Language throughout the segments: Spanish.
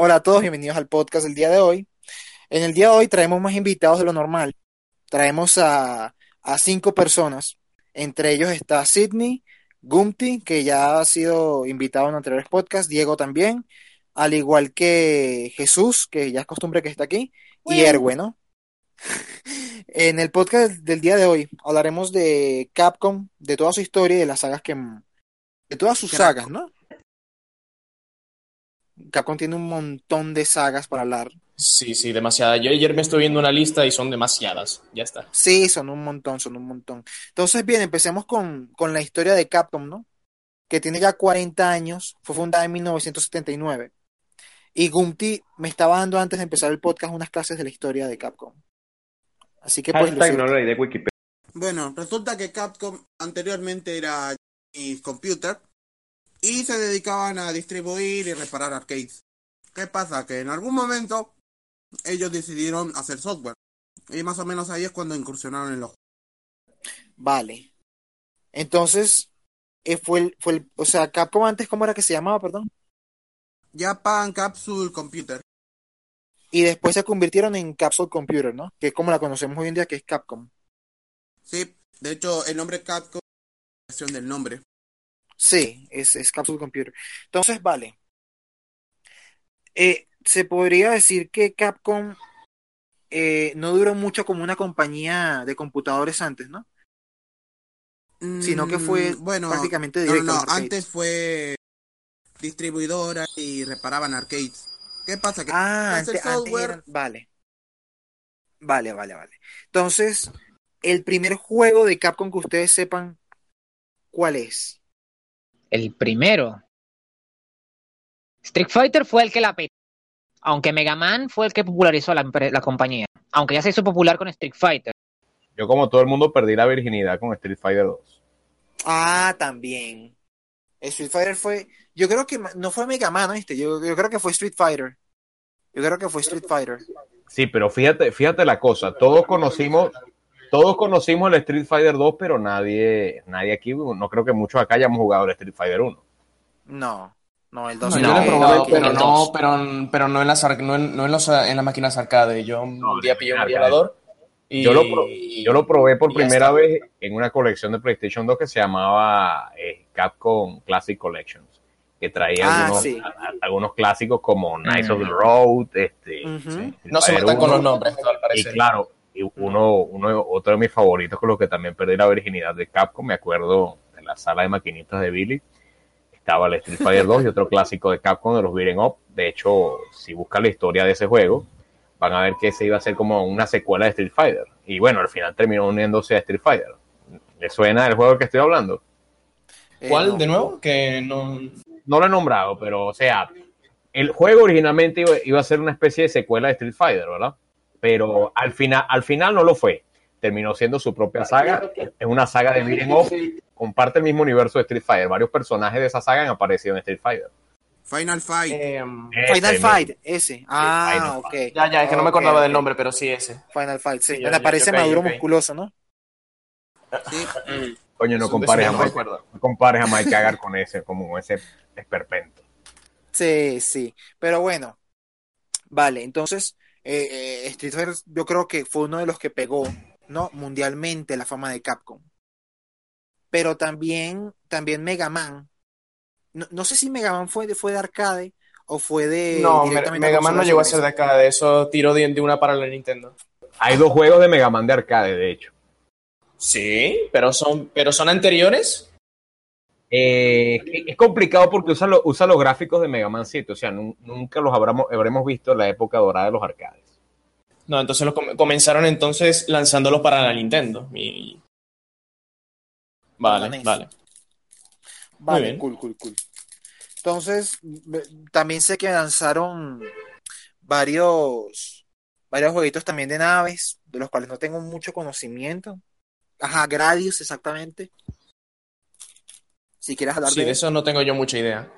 Hola a todos, bienvenidos al podcast del día de hoy. En el día de hoy traemos más invitados de lo normal. Traemos a, a cinco personas. Entre ellos está Sidney, Gumti, que ya ha sido invitado en anteriores podcasts, Diego también, al igual que Jesús, que ya es costumbre que está aquí, y Erwin, ¿no? en el podcast del día de hoy hablaremos de Capcom, de toda su historia y de las sagas que... de todas sus sagas, ¿no? Capcom tiene un montón de sagas para hablar. Sí, sí, demasiadas. Yo ayer me estoy viendo una lista y son demasiadas. Ya está. Sí, son un montón, son un montón. Entonces, bien, empecemos con, con la historia de Capcom, ¿no? Que tiene ya 40 años, fue fundada en 1979. Y Gumti me estaba dando antes de empezar el podcast unas clases de la historia de Capcom. Así que pues. Hashtag no lo leí de Wikipedia. Bueno, resulta que Capcom anteriormente era Computer y se dedicaban a distribuir y reparar arcades. ¿Qué pasa? Que en algún momento ellos decidieron hacer software. Y más o menos ahí es cuando incursionaron en los Vale. Entonces, eh, fue el, fue el, o sea, Capcom antes, ¿cómo era que se llamaba, perdón? Japan Capsule Computer. Y después se convirtieron en Capsule Computer, ¿no? Que es como la conocemos hoy en día, que es Capcom. Sí, de hecho, el nombre Capcom es versión del nombre. Sí, es, es Capsule Computer. Entonces, vale. Eh, se podría decir que Capcom eh, no duró mucho como una compañía de computadores antes, ¿no? Sino que fue Mm, bueno, prácticamente directo. no, antes fue distribuidora y reparaban arcades. ¿Qué pasa? Que Ah, antes, antes software eran- Vale. Vale, vale, vale. Entonces, el primer juego de Capcom que ustedes sepan, ¿cuál es? El primero. Street Fighter fue el que la petó. Aunque Mega Man fue el que popularizó la, la compañía. Aunque ya se hizo popular con Street Fighter. Yo, como todo el mundo, perdí la virginidad con Street Fighter 2. Ah, también. Street Fighter fue. Yo creo que no fue Mega Man, ¿viste? Yo, yo creo que fue Street Fighter. Yo creo que fue Street Fighter. Sí, pero fíjate, fíjate la cosa. Todos conocimos, todos conocimos el Street Fighter 2, pero nadie, nadie aquí, no creo que muchos acá hayamos jugado el Street Fighter 1. No, no, el 2 No, No, yo lo he el probado, dos, pero no, pero, pero no en las no en, no en los, en las máquinas arcade. Yo un No, día pillé un emulador y Yo lo, pro- yo lo probé por primera está. vez en una colección de PlayStation 2 que se llamaba eh, Capcom Classic Collections, que traía Ah, algunos, sí. a- a- algunos clásicos como Knights Mm. of the Road, este, No se metan con 1, los nombres, al Y claro, y uno, uno, otro de mis favoritos con los que también perdí la virginidad de Capcom, me acuerdo en la sala de maquinitas de Billy, estaba el Street Fighter 2 y otro clásico de Capcom de los beat'em up. De hecho, si buscan la historia de ese juego, van a ver que ese iba a ser como una secuela de Street Fighter. Y bueno, al final terminó uniéndose a Street Fighter. ¿Le suena el juego que estoy hablando? Eh, ¿Cuál, no. de nuevo? Que no... No lo he nombrado, pero o sea, el juego originalmente iba, iba a ser una especie de secuela de Street Fighter, ¿verdad? Pero al final, al final no lo fue. Terminó siendo su propia saga. Es una saga de beat'em up. Comparte el mismo universo de Street Fighter. Varios personajes de esa saga han aparecido en Street Fighter. Final Fight. Em, Final Ese Fight, ese. Ah, Final ok. ya, ya, es que no me acordaba del nombre, pero sí ese. Final Fight, sí. Sí, yo- Donde yo- aparece yo Maduro musculoso, ¿no? Sí. Coño, no compares a eso no me Mike, no compares a Mike Hagar con ese, como ese esperpento. Sí, sí. Pero bueno, vale. Entonces, eh, eh, Street Fighter yo creo que fue uno de los que pegó, ¿no? Mundialmente la fama de Capcom. Pero también, también Mega Man. No, no sé si Mega Man fue de, fue de arcade o fue de No, Mega Man no llegó a ser de acá, de eso tiró de, de una para la Nintendo. Hay dos juegos de Mega Man de arcade, de hecho. Sí, pero son, pero son anteriores. Eh, es complicado porque usa, lo- usa los gráficos de Mega Man 7, o sea, nun- nunca los habremos, habremos visto en la época dorada de los arcades. No, entonces los com- comenzaron entonces lanzándolos para la Nintendo. Y- Vale, vale. Vale, bien. cool, cool, cool. Entonces, también sé que lanzaron varios, varios jueguitos también de naves, de los cuales no tengo mucho conocimiento. Ajá, Gradius, exactamente. Si quieres hablar Sí, de de eso no tengo yo mucha idea.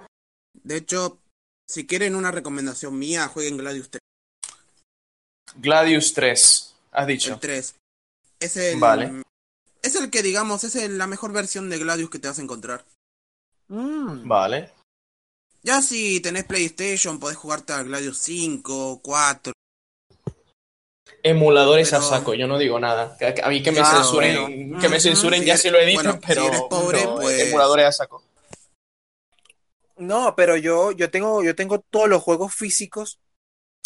De hecho, si quieren una recomendación mía, jueguen Gladius 3. Gladius 3, has dicho. El 3. Es el, Vale. es el que, digamos, es el- la mejor versión de Gladius que te vas a encontrar. Mm, Vale. Ya si tenés PlayStation, podés jugarte a Gladius 5, 4. Emuladores a saco, yo no digo nada. A mí que me Ah, censuren, bueno. que me Ujú. censuren Si ya eres- se lo he dicho, bueno, si pero eres pobre, no, pues- emuladores a saco. No, pero yo, yo tengo, yo tengo todos los juegos físicos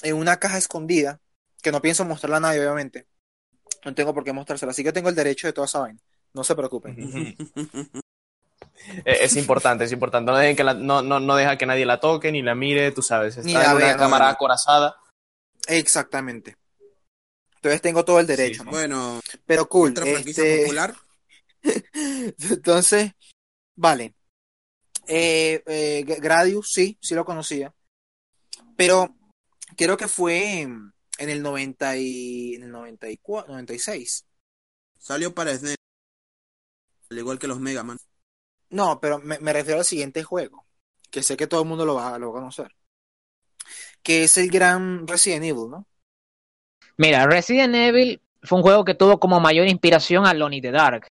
en una caja escondida, que no pienso mostrarla a nadie, obviamente. No tengo por qué mostrársela, así que tengo el derecho de toda esa vaina. No se preocupen. Eh, Es importante, es importante. No, dejen que la- no, no, no deja que nadie la toque ni la mire, tú sabes. Está Ni en una vea, cámara no. acorazada. Exactamente. Entonces tengo todo el derecho, Sí, ¿no? Bueno, Pero cool. otra franquicia este, popular. Entonces, vale. Eh, eh, Gradius, sí, sí lo conocía. Pero creo que fue en el 90 y, en el 94, 96. Salió para SNES. Al igual que los Mega Man. No, pero me, me refiero al siguiente juego, que sé que todo el mundo lo va, lo va a conocer. Que es el gran Resident Evil, ¿no? Mira, Resident Evil fue un juego que tuvo como mayor inspiración a Lonnie the Dark.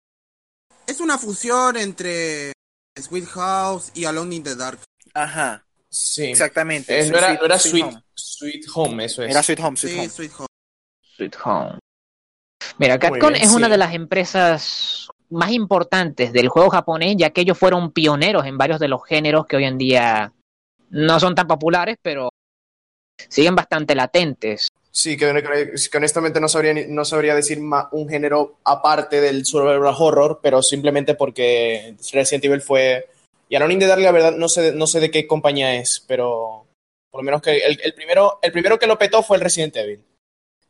Es una fusión entre Sweet House y Alone in the Dark. Ajá, Sí. exactamente. Eh, no era, no era Sweet Sweet, Home. Sweet Home, eso es. Era Sweet Home, Sweet Sí, Home. Sweet Home. Sweet Home. Mira, Capcom bien, es una de las empresas más importantes del juego japonés, ya que ellos fueron pioneros en varios de los géneros que hoy en día no son tan populares, pero siguen bastante latentes. Sí, que, que honestamente no sabría, no sabría decir un género aparte del survival horror, pero simplemente porque Resident Evil fue... Y Alone in the Dark, la verdad, no sé, no sé de qué compañía es, pero por lo menos que el, el primero, el primero que lo petó fue el Resident Evil.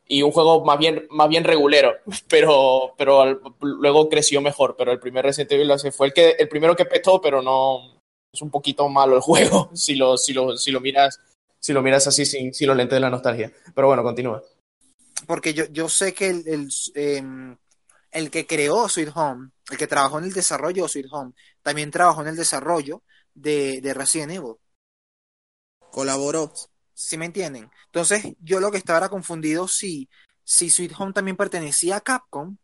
Y un juego más bien, más bien regulero, pero, pero al- luego creció mejor. Pero el primer Resident Evil fue el, que, el primero que petó, pero no... Es un poquito malo el juego, si lo, si lo, si lo miras si lo miras así sin, sin los lentes de la nostalgia. Pero bueno, continúa. Porque yo, yo sé que el, el, em, el que creó Sweet Home, el que trabajó en el desarrollo de Sweet Home, también trabajó en el desarrollo de, de Resident Evil. Colaboró. ¿Sí me entienden? Entonces, yo lo que estaba era confundido si, si Sweet Home también pertenecía a Capcom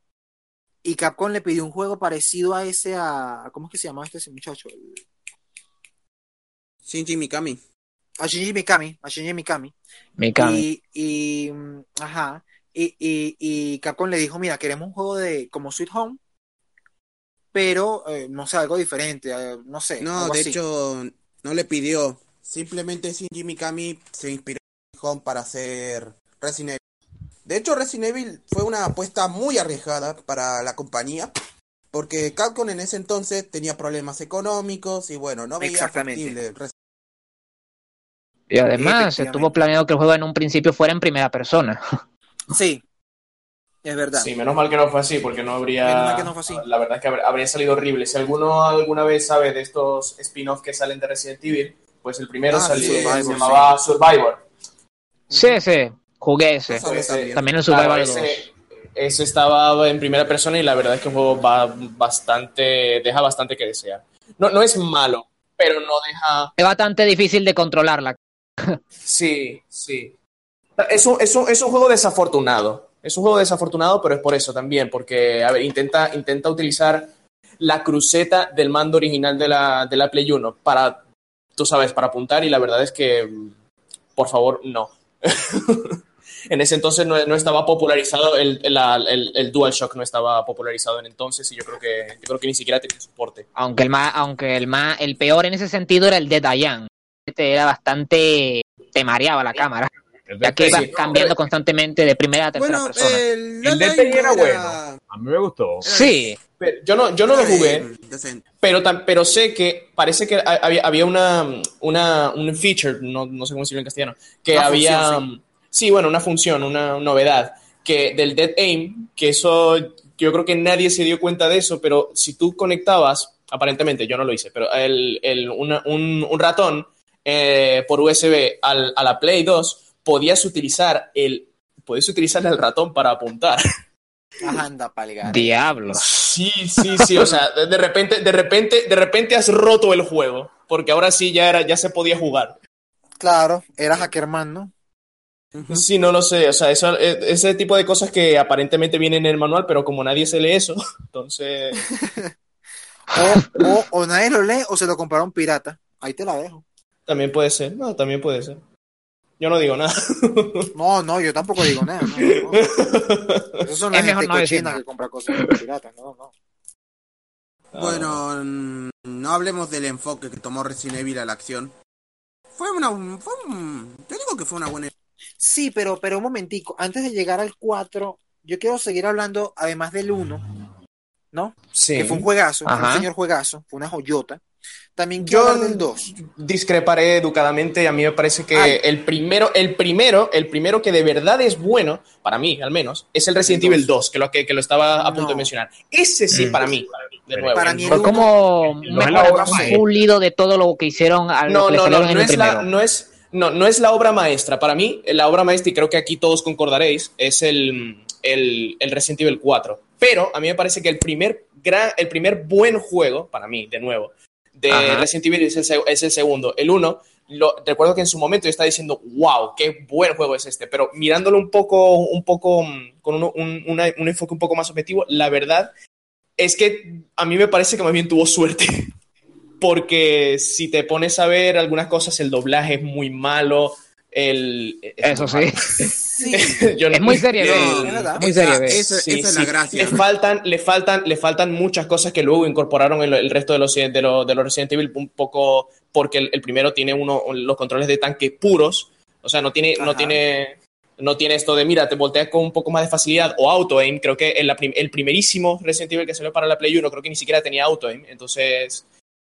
y Capcom le pidió un juego parecido a ese a ¿cómo es que se llama este muchacho? El- Shinji Mikami. A Shinji Mikami, a Shinji Mikami. Mikami. Y, y mm, ajá, y, y, y Capcom le dijo, mira, queremos un juego de como Sweet Home, pero eh, no sé, algo diferente, eh, no sé, No, algo de así. hecho, no le pidió. Simplemente Shinji Mikami se inspiró en Home para hacer Resident Evil. De hecho, Resident Evil fue una apuesta muy arriesgada para la compañía, porque Capcom en ese entonces tenía problemas económicos y bueno, no veía factible Resident Y además, estuvo planeado que el juego en un principio fuera en primera persona. Sí, es verdad. Sí, menos mal que no fue así, porque no habría. Menos mal que no fue así. La verdad es que habr- habría salido horrible. Si alguno alguna vez sabe de estos spin-offs que salen de Resident Evil, pues el primero Ah, salió, Survivor, se sí. llamaba Survivor. Sí, sí, jugué ese. Pues, eh, también. El 2. ese, ese estaba en primera persona y la verdad es que el juego va bastante. deja bastante que desear. No, no es malo, pero no deja. Es bastante difícil de controlarla. Sí, sí. Es un, es, un, es un juego desafortunado. Es un juego desafortunado, pero es por eso también, porque, a ver, intenta, intenta utilizar la cruceta del mando original de la, de la Play 1 para, tú sabes, para apuntar y la verdad es que, por favor, no. en ese entonces no, no estaba popularizado, el, la- el, no estaba popularizado en entonces y yo creo que, yo creo que ni siquiera tenía soporte. Aunque el más, aunque el más, el peor en ese sentido era el de Dayan. Este era bastante, te mareaba la cámara, El ya que de iba sí. cambiando constantemente de primera a tercera Bueno, persona. el, El DPI era no bueno. A mí me gustó. Sí, Pero yo no, yo no lo jugué. Pero, pero sé que parece que ha- había, había una, una, un feature, no, no sé cómo decirlo en castellano, que Una había, función, sí. bueno, una función, una novedad, que del Dead Aim, que eso, yo creo que nadie se dio cuenta de eso, pero si tú conectabas, aparentemente, yo no lo hice, pero el, el, una- un, un ratón eh, por USB al, a la Play 2, podías utilizar el, podías utilizar el ratón para apuntar. Anda, palgar. Diablo. Sí, sí, sí, o sea, de, de repente, de repente, de repente has roto el juego, porque ahora sí ya era, ya se podía jugar. Claro, era Hackerman, ¿no? Sí, no lo sé, o sea, eso, eh, ese tipo de cosas que aparentemente vienen en el manual, pero como nadie se lee eso, entonces, O, o, o nadie lo lee o se lo compraron pirata. Ahí te la dejo. También puede ser, no, también puede ser. Yo no digo nada. No, no, yo tampoco digo nada. No, no. Esos son la Es mejor gente no decir cochina nada. que compra cosas piratas. No, no. Bueno, mm, no hablemos del enfoque que tomó Resident Evil a la acción. Fue una... Fue un- yo digo que fue una buena... Sí, pero, pero un momentico. Antes de llegar al 4, yo quiero seguir hablando, además del 1, ¿no? Sí. Que fue un juegazo, fue un señor juegazo, fue una joyota. También quiero Yo del 2. discreparé educadamente y a mí me parece que Ay. el primero, el primero, el primero que de verdad es bueno, para mí al menos, es el Resident El dos. Evil 2, que lo, que, que lo estaba a punto de mencionar. Ese sí, Mm. para mí, de nuevo. Para mí el Fue uno- como no es la mejor obra maestra. pulido de todo lo que hicieron al No, no, no, en no el es, la, no, es, no, no es la obra maestra. Para mí, la obra maestra, y creo que aquí todos concordaréis, es el, el, el Resident Evil 4. Pero a mí me parece que el primer, gran, el primer buen juego, para mí, de nuevo, de Ajá. Resident Evil es el, es el segundo. El 1, lo, recuerdo que en su momento yo estaba diciendo, wow, qué buen juego es este. Pero mirándolo un poco, un poco mm, con uno- un, una- un enfoque un poco más objetivo, la verdad es que a mí me parece que más bien tuvo suerte. Porque si te pones a ver algunas cosas, el doblaje es muy malo. El, Eso sí. Sí, Yo no- Es muy serio. Eh, es verdad. Muy serio. ¿ves? esa- Sí, esa es sí. la gracia. Le faltan, le faltan, le faltan muchas cosas que luego incorporaron el, el resto de los, de, los, de los Resident Evil un poco porque el, el primero tiene uno los controles de tanque puros, o sea, no tiene, no tiene, no tiene esto de mira, te volteas con un poco más de facilidad o auto aim. Creo que en la prim- el primerísimo Resident Evil que salió para la Play 1 creo que ni siquiera tenía auto aim, entonces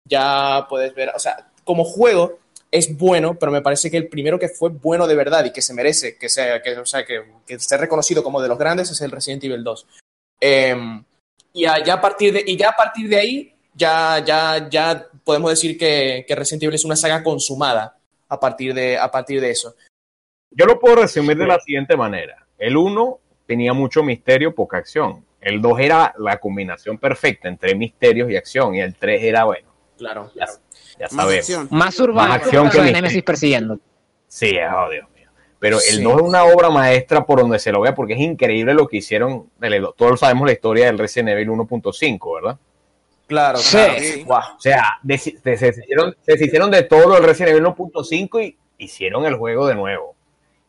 ya puedes ver, o sea, como juego es bueno, pero me parece que el primero que fue bueno de verdad y que se merece que sea, que, o sea, que, que esté reconocido como de los grandes es el Resident Evil 2. Eh, y, a, ya a partir de, y ya a partir de ahí, ya, ya, ya podemos decir que, que Resident Evil es una saga consumada a partir de, a partir de eso. Yo lo puedo resumir de la siguiente manera. El 1 tenía mucho misterio, poca acción. El 2 era la combinación perfecta entre misterios y acción. Y el 3 era, bueno, Claro. ya, ya Más sabemos. acción. Más urbano. Más acción que de. Nemesis persiguiendo. Sí, oh, Dios mío. Pero el Sí. 2 es una obra maestra por donde se lo vea, porque es increíble lo que hicieron. Todos sabemos la historia del Resident Evil 1.5, ¿verdad? Claro, Sí. claro. Sí. O sea, se, se hicieron, se hicieron de todo lo del Resident Evil 1.5 y hicieron el juego de nuevo.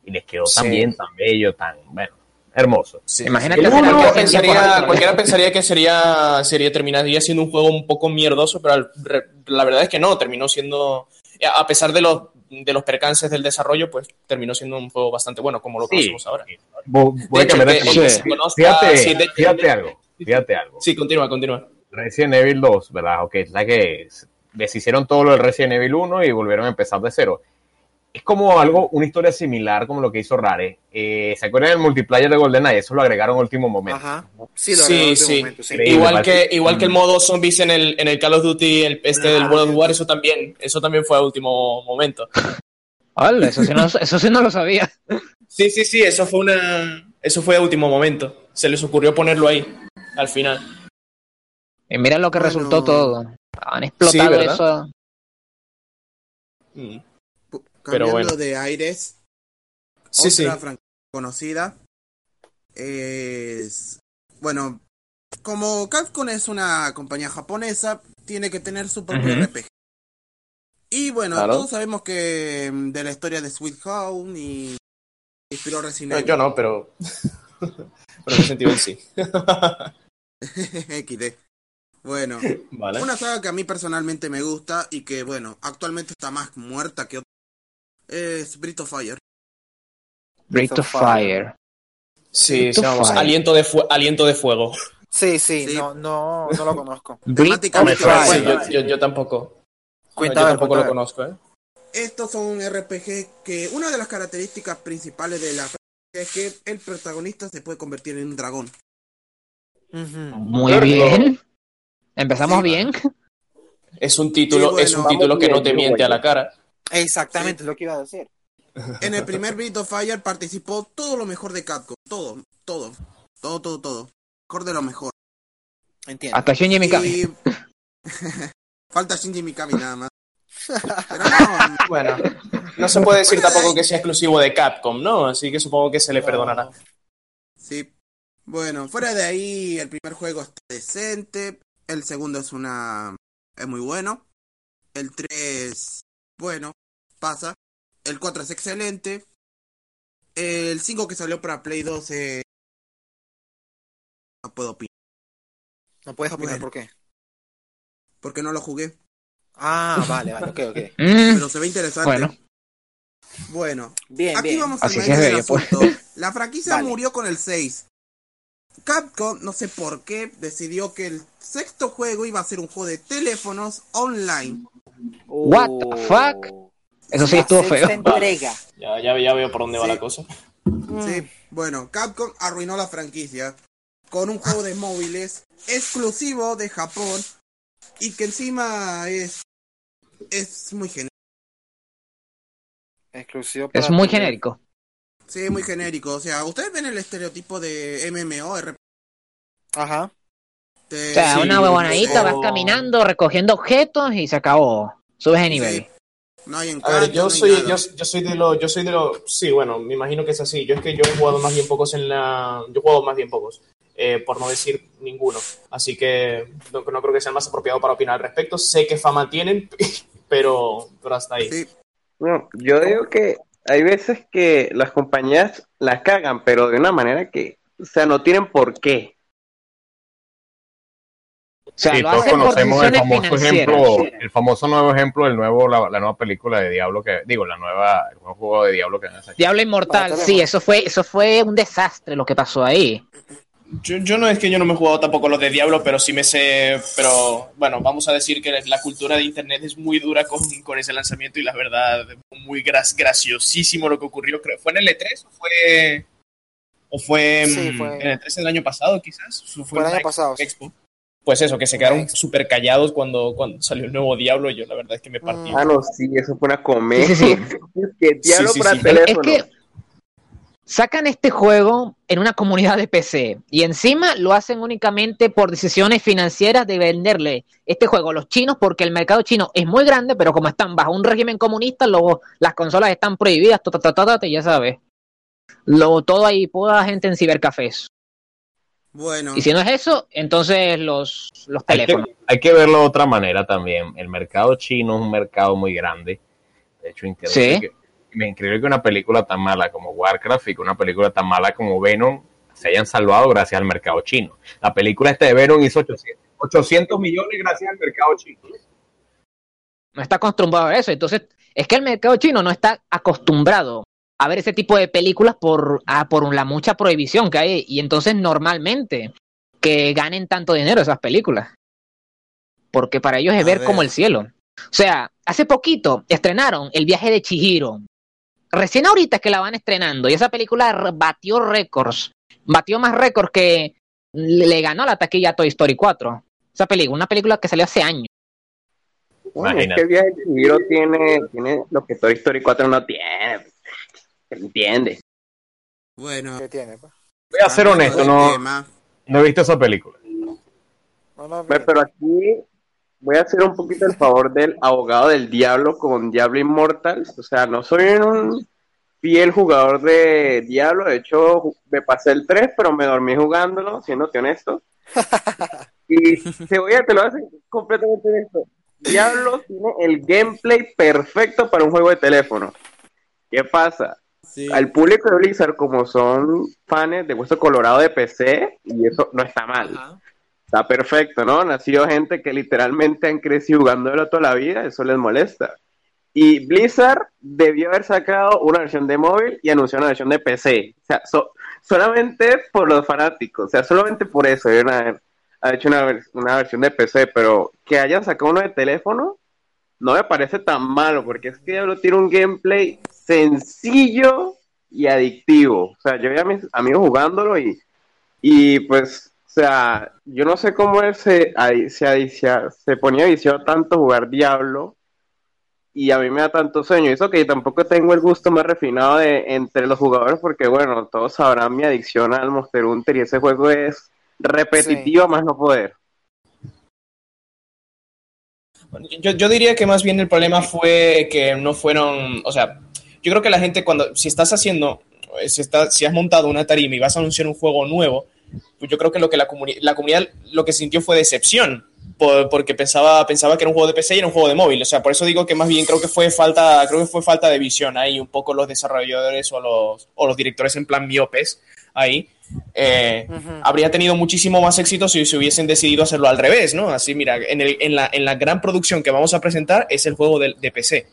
Y les quedó tan bien, tan bello, tan, bueno, hermoso. Sí. Imagínate hacer uno pensaría- cualquiera pensaría que sería, sería terminaría siendo un juego un poco mierdoso, pero al- re- la verdad es que no, terminó siendo, a pesar de los, de los percances del desarrollo, pues terminó siendo un juego bastante bueno, como lo conocemos ahora. Que- que Sí. conozca- Fíjate, algo, fíjate algo. Sí, continúa, continúa. Resident Evil 2, ¿verdad? Ok, la que es- deshicieron todo lo del Resident Evil 1 y volvieron a empezar de cero. Es como algo, una historia similar como lo que hizo Rare. Eh, ¿Se acuerdan del multiplayer de GoldenEye? Eso lo agregaron en último momento. Ajá. Sí, lo Sí, sí. último momento, sí. Igual que, igual que el modo zombies en el, en el Call of Duty, el, este del World of War, eso también, eso también fue a último momento. Hola, eso sí no, eso sí no lo sabía. Sí, sí, sí, eso fue una, eso fue a último momento. Se les ocurrió ponerlo ahí, al final. Y mira lo que Bueno. resultó todo. Han explotado eso. Mm. Pu- Pero Cambiando bueno. de aires, Sí, sí. otra franquicia conocida es... Bueno, como Capcom es una compañía japonesa, tiene que tener su propio. RPG. Y bueno, Claro. todos sabemos que mm, de la historia de Sweet Home y inspiró Resident No, Evil. yo no, pero. pero Resident Evil sí. XD. Bueno, Vale. una saga que a mí personalmente me gusta y que, bueno, actualmente está más muerta que otra es Breath of Fire. Breath of Fire. Sí, To sí, vamos. Fire. Aliento de, fu- aliento de fuego. Sí, sí, Sí. no, no, no lo conozco. Breath Temáticamente of Fire. Sí, Fire. yo, yo, yo tampoco. Cuenta yo tampoco lo conozco, ¿eh? Estos son un RPG que una de las características principales de la es que el protagonista se puede convertir en un dragón. Ujú. Muy bien. Empezamos Sí. bien. Es un título, Sí, bueno, es un título que no te miente a la cara. Exactamente, es lo que iba a decir. En el primer Breath of Fire participó todo lo mejor de Capcom. Todo, todo. Todo, todo, todo. Mejor de lo mejor. Entiendo. Hasta Shinji Mikami. Y... Falta Shinji Mikami nada más. Pero no, Bueno, no se puede decir tampoco que sea exclusivo de Capcom, ¿no? Así que supongo que se le perdonará. sí. Bueno, fuera de ahí, el primer juego está decente. El segundo es una. es muy bueno. El 3, bueno, pasa. El 4 es excelente. El 5 que salió para Play 2 eh, no puedo opinar. No puedes opinar Bueno. por qué. Porque no lo jugué. Ah, vale, vale, ok, ok. Mm, Pero se ve interesante. bueno, Bueno, Bien, aquí bien. vamos es del bello, pues. asunto. La franquicia Vale. murió con el 6. Capcom, no sé por qué, decidió que el sexto juego iba a ser un juego de teléfonos online. What the fuck? eso sí La estuvo feo. entrega. Ya, ya, ya veo por dónde va la cosa. Sí, bueno, Capcom arruinó la franquicia con un juego de móviles exclusivo de Japón y que encima es es muy genérico. Exclusivo Es muy genérico. Sí, muy genérico. O sea, ustedes ven el estereotipo de MMO, RPG. Ajá. O sea, Sí, una huevonadita, vas caminando, recogiendo objetos y se acabó. Subes de nivel. Sí. No hay A encanto, ver, yo no hay soy, yo, yo soy de los, yo soy de los, sí, bueno, me imagino que es así. Yo es que yo he jugado más bien pocos en la, yo he jugado más bien pocos, eh, por no decir ninguno. Así que no, no creo que sea el más apropiado para opinar al respecto. Sé que fama tienen, pero, pero hasta ahí. Sí, No, yo digo que hay veces que las compañías la cagan, pero de una manera que, o sea, no tienen por qué. O sea, Sí, lo todos hacen por conocemos el famoso financieras. ejemplo, el famoso nuevo ejemplo del nuevo, la, la nueva película de Diablo que, digo, la nueva, el nuevo juego de Diablo que sacar. Diablo Inmortal, sí, eso fue, eso fue un desastre lo que pasó ahí. Yo, yo no es que yo no me he jugado tampoco los de Diablo, pero sí me sé, pero bueno, vamos a decir que la cultura de Internet es muy dura con, con ese lanzamiento y la verdad, muy gras- graciosísimo lo que ocurrió. Creo, ¿Fue en el E3 o fue, o fue, Sí, fue- en el E3 del año pasado quizás? Fue, Fue el año pasado, sí. Pues eso, que se quedaron súper callados cuando, cuando salió el nuevo Diablo. Yo la verdad es que me partí. Ah, no, sí, eso fue una comedia. Sí, sí, Es que diablo Sí, sí, para sí. Es teléfono. que sacan este juego en una comunidad de PC y encima lo hacen únicamente por decisiones financieras de venderle este juego a los chinos porque el mercado chino es muy grande, pero como están bajo un régimen comunista, luego las consolas están prohibidas, ta, ta, ta, ta, ta, ya sabes. Luego todo ahí, toda gente en cibercafés. Bueno. Y si no es eso, entonces los, los Hay que, teléfonos. hay que verlo de otra manera también. El mercado chino es un mercado muy grande. De hecho, increíble, Sí. que, me increíble que una película tan mala como Warcraft y que una película tan mala como Venom se hayan salvado gracias al mercado chino. La película esta de Venom hizo 800, 800 millones gracias al mercado chino. no está acostumbrado a eso. Entonces, es que el mercado chino no está acostumbrado a ver ese tipo de películas por, ah, por la mucha prohibición que hay. Y entonces, normalmente, que ganen tanto dinero esas películas. Porque para ellos es A ver ver. como el cielo. O sea, hace poquito estrenaron El viaje de Chihiro. Recién ahorita es que la van estrenando. Y esa película batió récords. Batió más récords que le ganó la taquilla a Toy Story 4. Esa película, una película que salió hace años. Bueno, es que el viaje de Chihiro tiene, tiene lo que Toy Story 4 no tiene. ¿Se entiende? Bueno. ¿Qué tiene? pues? Voy a ser honesto, no, no he visto esa película. No, no, Pero, aquí voy a hacer un poquito el favor del abogado del diablo con Diablo Immortal. O sea, no soy un fiel jugador de Diablo. De hecho, me pasé el 3, pero me dormí jugándolo, siéndote honesto. Y te voy a, te lo voy a hacer completamente honesto. Diablo tiene el gameplay perfecto para un juego de teléfono. ¿Qué pasa? Sí. Al público de Blizzard, como son fans de Hueso Colorado de PC, y eso no está mal. Ajá. Está perfecto, ¿no? Nacido gente que literalmente han crecido jugándolo toda la vida, eso les molesta. Y Blizzard debió haber sacado una versión de móvil y anunció una versión de PC. O sea, so- solamente por los fanáticos, o sea, solamente por eso haber hecho una, una versión de PC, pero que hayan sacado uno de teléfono no me parece tan malo, porque es que Diablo tiene un gameplay sencillo y adictivo. O sea, yo vi a mis amigos jugándolo y, y pues, o sea, yo no sé cómo él se, se, adicia- se ponía viciado tanto jugar Diablo, y a mí me da tanto sueño. Eso que tampoco tengo el gusto más refinado de entre los jugadores, porque bueno, todos sabrán mi adicción al Monster Hunter y ese juego es repetitivo a más no poder. Yo, yo diría que más bien el problema fue que no fueron, o sea, yo creo que la gente cuando, si estás haciendo, si, está, si has montado una tarima y vas a anunciar un juego nuevo, pues yo creo que lo que la, comuni la comunidad lo que sintió fue decepción, por, porque pensaba, pensaba que era un juego de PC y era un juego de móvil, o sea, por eso digo que más bien creo que fue falta, creo que fue falta de visión ahí, un poco los desarrolladores o los, o los directores en plan miopes ahí, eh, uh -huh. habría tenido muchísimo más éxito si se hubiesen decidido hacerlo al revés, ¿no? Así, mira, en, el, en, la, en la, gran producción que vamos a presentar es el juego de, de, PC.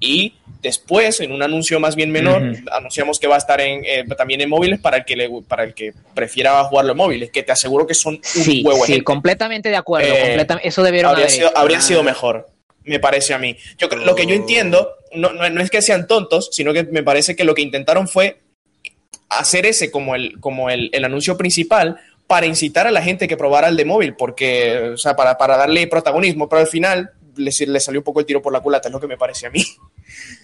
Y después, en un anuncio más bien menor, uh -huh. anunciamos que va a estar en, eh, también en móviles para el, que le, para el que prefiera jugarlo en móviles, que te aseguro que son un sí, huevo. Sí, completamente de acuerdo. Eh, eso debieron habría, haber sido, hecho. habría sido mejor me parece a mí. Yo, oh. Lo que yo entiendo no, no, no, es que sean tontos, sino que me parece que lo que intentaron fue hacer ese como el, como el, el anuncio principal para incitar a la gente que probara el de móvil, porque, o sea, para, para darle protagonismo, pero al final le, le, salió un poco el tiro por la culata, es lo que me parece a mí.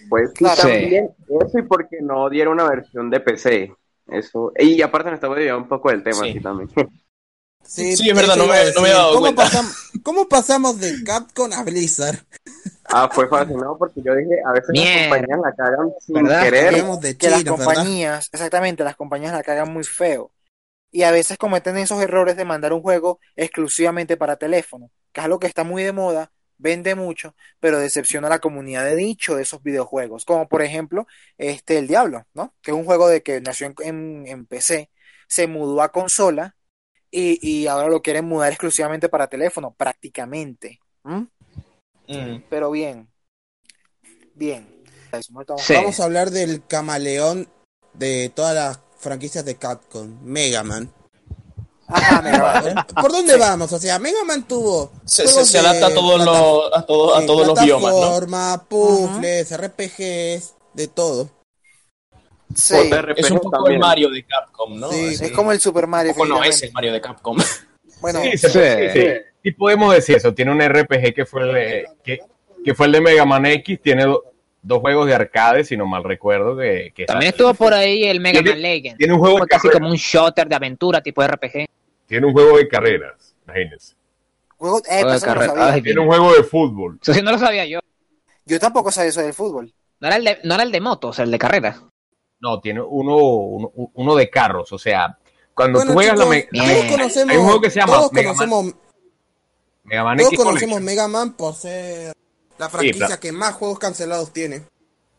Pues claro, también eso y porque no dieron una versión de PC. Eso, y aparte me estaba llevando un poco del tema Sí. aquí también. Sí, Sí, es verdad, no me- no me he dado ¿Cómo cuenta. pasam- ¿Cómo pasamos de Capcom a Blizzard? Ah, fue fascinado porque yo dije, a veces Mierda. las compañías la cagan sin ¿Verdad? querer. Que las compañías, exactamente, las compañías la cagan muy feo. Y a veces cometen esos errores de mandar un juego exclusivamente para teléfono, que es algo que está muy de moda, vende mucho, pero decepciona a la comunidad de dicho de esos videojuegos. Como por ejemplo, este El Diablo, ¿no? Que es un juego de que nació en, en- en PC, se mudó a consola y, y ahora lo quieren mudar exclusivamente para teléfono, prácticamente. ¿Mm? Mm. Pero bien. Bien. No Sí. Vamos a hablar del camaleón de todas las franquicias de Capcom, Mega Man. Ajá, Mega Man. ¿Por dónde vamos? O sea, Mega Man tuvo Se, se, juegos se adapta a todos los, a todos, a todos los biomas, ¿no? plataforma, puzzles, RPGs, de todo. Sí, Es un poco también. el Mario de Capcom, ¿no? Sí, Así. es como el Super Mario. Un poco no es el Mario de Capcom. Bueno, Sí, Sí. Sí, podemos decir eso. Tiene un RPG que fue el de, que, que fue el de Mega Man X. Tiene do- dos juegos de arcade, si no mal recuerdo. Que, que También estuvo por ahí el Mega Tiene- Man Legends. tiene un juego de casi como un shooter de aventura tipo RPG. Tiene un juego de carreras, imagínense. juego, eh, Juego de no. Ay, Tiene un juego de fútbol. Eso sí no lo sabía yo. Yo tampoco sabía eso del fútbol. No era el de, no era el de motos, el de carreras. No, tiene uno, uno, uno de carros. O sea, cuando Bueno, tú juegas chicos, la Me- Bien. todos conocemos, Hay un juego que se llama todos Mega Man- Mega Man todos X conocemos Collection. Mega Man por ser la franquicia que más juegos cancelados tiene.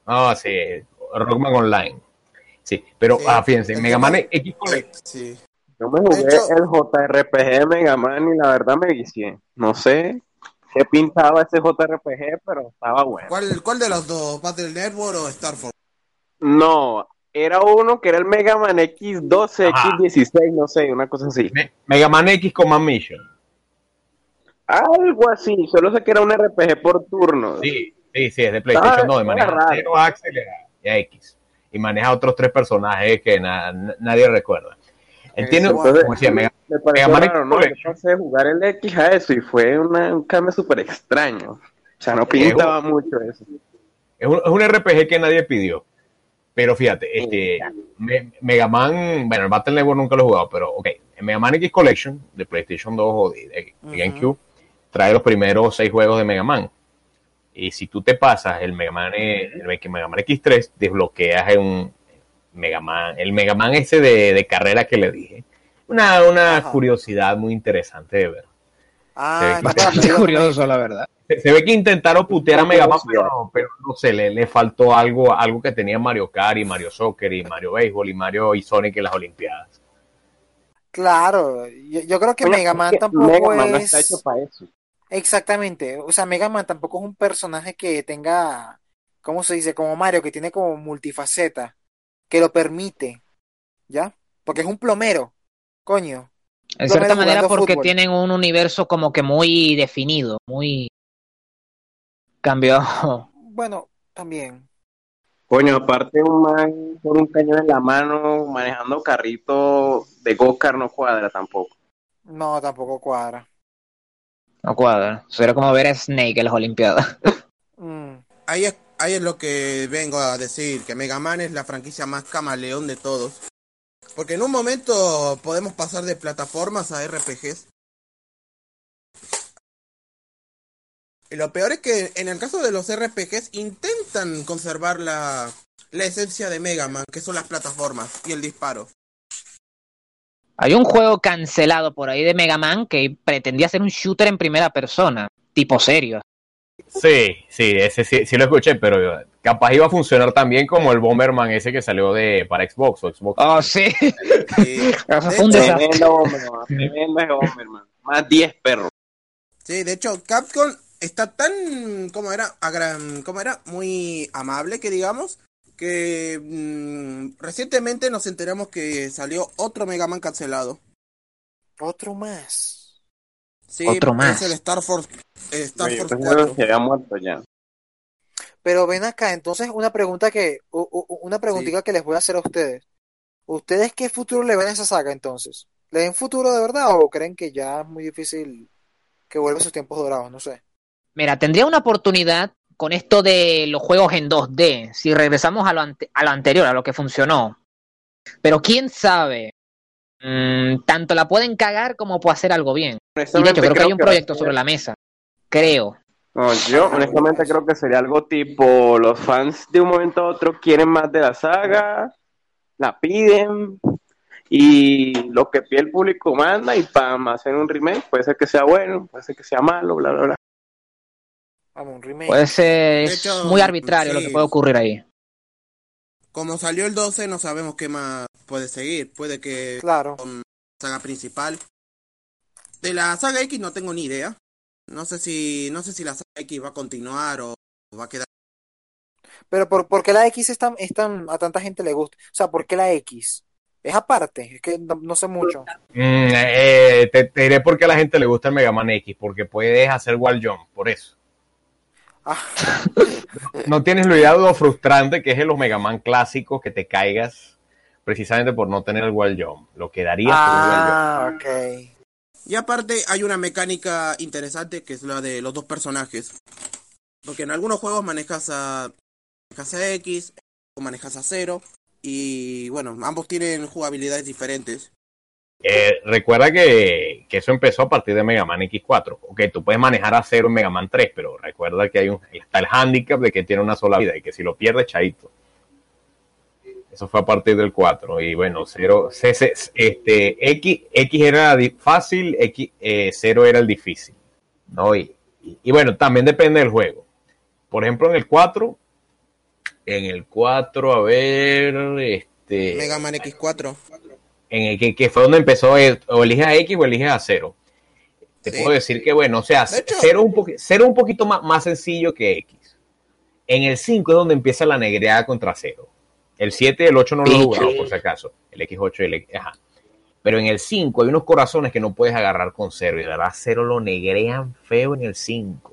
Ah, sí, Rockman Online. Sí, pero Sí. ah, fíjense, Mega Man X Collection. Sí. Yo me jugué De hecho- el JRPG de Mega Man y la verdad me vicié. No sé qué pintaba ese JRPG, pero estaba bueno. ¿Cuál, ¿Cuál de los dos? ¿Battle Network o Star Fox? No, era uno que era el Mega Man X12, Ajá. X16, no sé, una cosa así. Me- Mega Man X Command Mission. Algo así, solo sé que era un RPG por turno. Sí, sí, sí, es de PlayStation Ah, 2, de era maneja raro. cero Axel y a X. Y maneja otros tres personajes que na- na- nadie recuerda. Él tiene, Entonces, como decía, Mega, me pareció Mega Man raro, ¿no? Yo Collection. pasé de jugar el X a eso y fue una- un cambio súper extraño. O sea, no pintaba mucho eso. es, un, es un RPG que nadie pidió. Pero fíjate, este, Me- Mega Man, bueno, el Battle Network nunca lo he jugado, pero ok, el Mega Man X Collection de PlayStation 2 o de, de- de. GameCube trae los primeros seis juegos de Mega Man. Y si tú te pasas el Mega Man, el Mega Man X3, desbloqueas un Mega Man, el Mega Man ese de, de carrera que le dije. Una, una Ajá. curiosidad muy interesante de ver. Ah, Bastante curioso, la verdad. Se, se ve que intentaron putear a Mega Man, pero, pero no sé, le, le faltó algo, algo que tenía Mario Kart y Mario Soccer y Mario Béisbol y Mario y Sonic en las Olimpiadas. Claro, yo, yo creo que Oye, Mega es Man que tampoco Mega Man no es está hecho para eso. Exactamente, o sea, Mega Man tampoco es un personaje que tenga, ¿cómo se dice? Como Mario, que tiene como multifaceta, que lo permite, ¿ya? Porque es un plomero, coño. En Lo cierta manera porque fútbol. tienen un universo como que muy definido, muy cambiado. Bueno, también. Coño, aparte un man con un cañón en la mano manejando carrito de go-kart no cuadra tampoco. No, tampoco cuadra. No cuadra. Sería como ver a Snake en las Olimpiadas. Mm. ahí es, ahí es lo que vengo a decir, que Mega Man es la franquicia más camaleón de todos. Porque en un momento podemos pasar de plataformas a RPGs. Y lo peor es que en el caso de los RPGs intentan conservar la, la esencia de Mega Man, que son las plataformas y el disparo. Hay un juego cancelado por ahí de Mega Man que pretendía ser un shooter en primera persona, tipo serio. Sí, sí, ese sí, sí lo escuché, pero capaz iba a funcionar también como el Bomberman ese que salió de para Xbox o Xbox. Oh, sí. Sí, fue un. Tremendo Bomberman, tremendo Bomberman. Más 10 perros. sí, de hecho, Capcom está tan, ¿cómo era? Agra- ¿Cómo era? Muy amable, que digamos, que mm, recientemente nos enteramos que salió otro Mega Man cancelado. Otro más. Sí, Otro más. Es el Star Force, eh, Star Oye, Force pensaba 4. que había muerto ya. Pero ven acá, entonces una pregunta que, u- u- una preguntita que les voy a hacer a ustedes. ¿Ustedes qué futuro le ven a esa saga entonces? ¿Le ven futuro de verdad o creen que ya es muy difícil que vuelva a sus tiempos dorados? No sé. Mira, tendría una oportunidad con esto de los juegos en 2D, si regresamos a lo, ante- a lo anterior, a lo que funcionó. Pero quién sabe, Mm, tanto la pueden cagar como puede hacer algo bien. Y de hecho, creo que hay un que proyecto sobre la mesa. Creo. No, yo honestamente creo que sería algo tipo los fans de un momento a otro quieren más de la saga, la piden y lo que pide el público manda y pam, hacen un remake, puede ser que sea bueno, puede ser que sea malo, bla bla bla. Vamos, un remake. Puede ser hecho, muy arbitrario lo que puede ocurrir ahí. Como salió el 12, no sabemos qué más puede seguir. Puede que Claro. con saga principal. De la saga X no tengo ni idea. No sé si, no sé si la saga X va a continuar o va a quedar. Pero por, ¿por qué la X es tan, es tan- a tanta gente le gusta? O sea, ¿por qué la X? Es aparte, es que no, no sé mucho. Mm, eh, te, te diré por qué a la gente le gusta el Mega Man X, porque puedes hacer wall jump, por eso. Ah, No tienes la idea de lo frustrante que es en los Mega Man clásicos que te caigas precisamente por no tener el wall jump. Lo que daría por un wall jump. ah. Y aparte hay una mecánica interesante que es la de los dos personajes. Porque en algunos juegos manejas a, manejas a X o manejas a Cero. Y bueno, ambos tienen jugabilidades diferentes. Eh, recuerda que, que eso empezó a partir de Mega Man X4. Ok, tú puedes manejar a cero en Mega Man 3, pero recuerda que hay un, está el handicap de que tiene una sola vida y que si lo pierdes, chaito. Eso fue a partir del 4. Y bueno, cero, C- C- este, X, X era fácil, X, eh, 0 era el difícil. ¿no? Y, y- y bueno, también depende del juego. Por ejemplo, en el 4, en el 4, a ver, este Mega Man X4. En el que, que fue donde empezó, eh, o eliges a X o eliges a cero. Te Sí. puedo decir que, bueno, o sea, hecho- cero, un cero un poquito más, más sencillo que X. En el 5 es donde empieza la negreada contra cero. El 7 y el 8 no lo he jugado, por si acaso. El X8 y el X. Ajá. Pero en el 5 hay unos corazones que no puedes agarrar con cero. Y de verdad, cero lo negrean feo en el 5.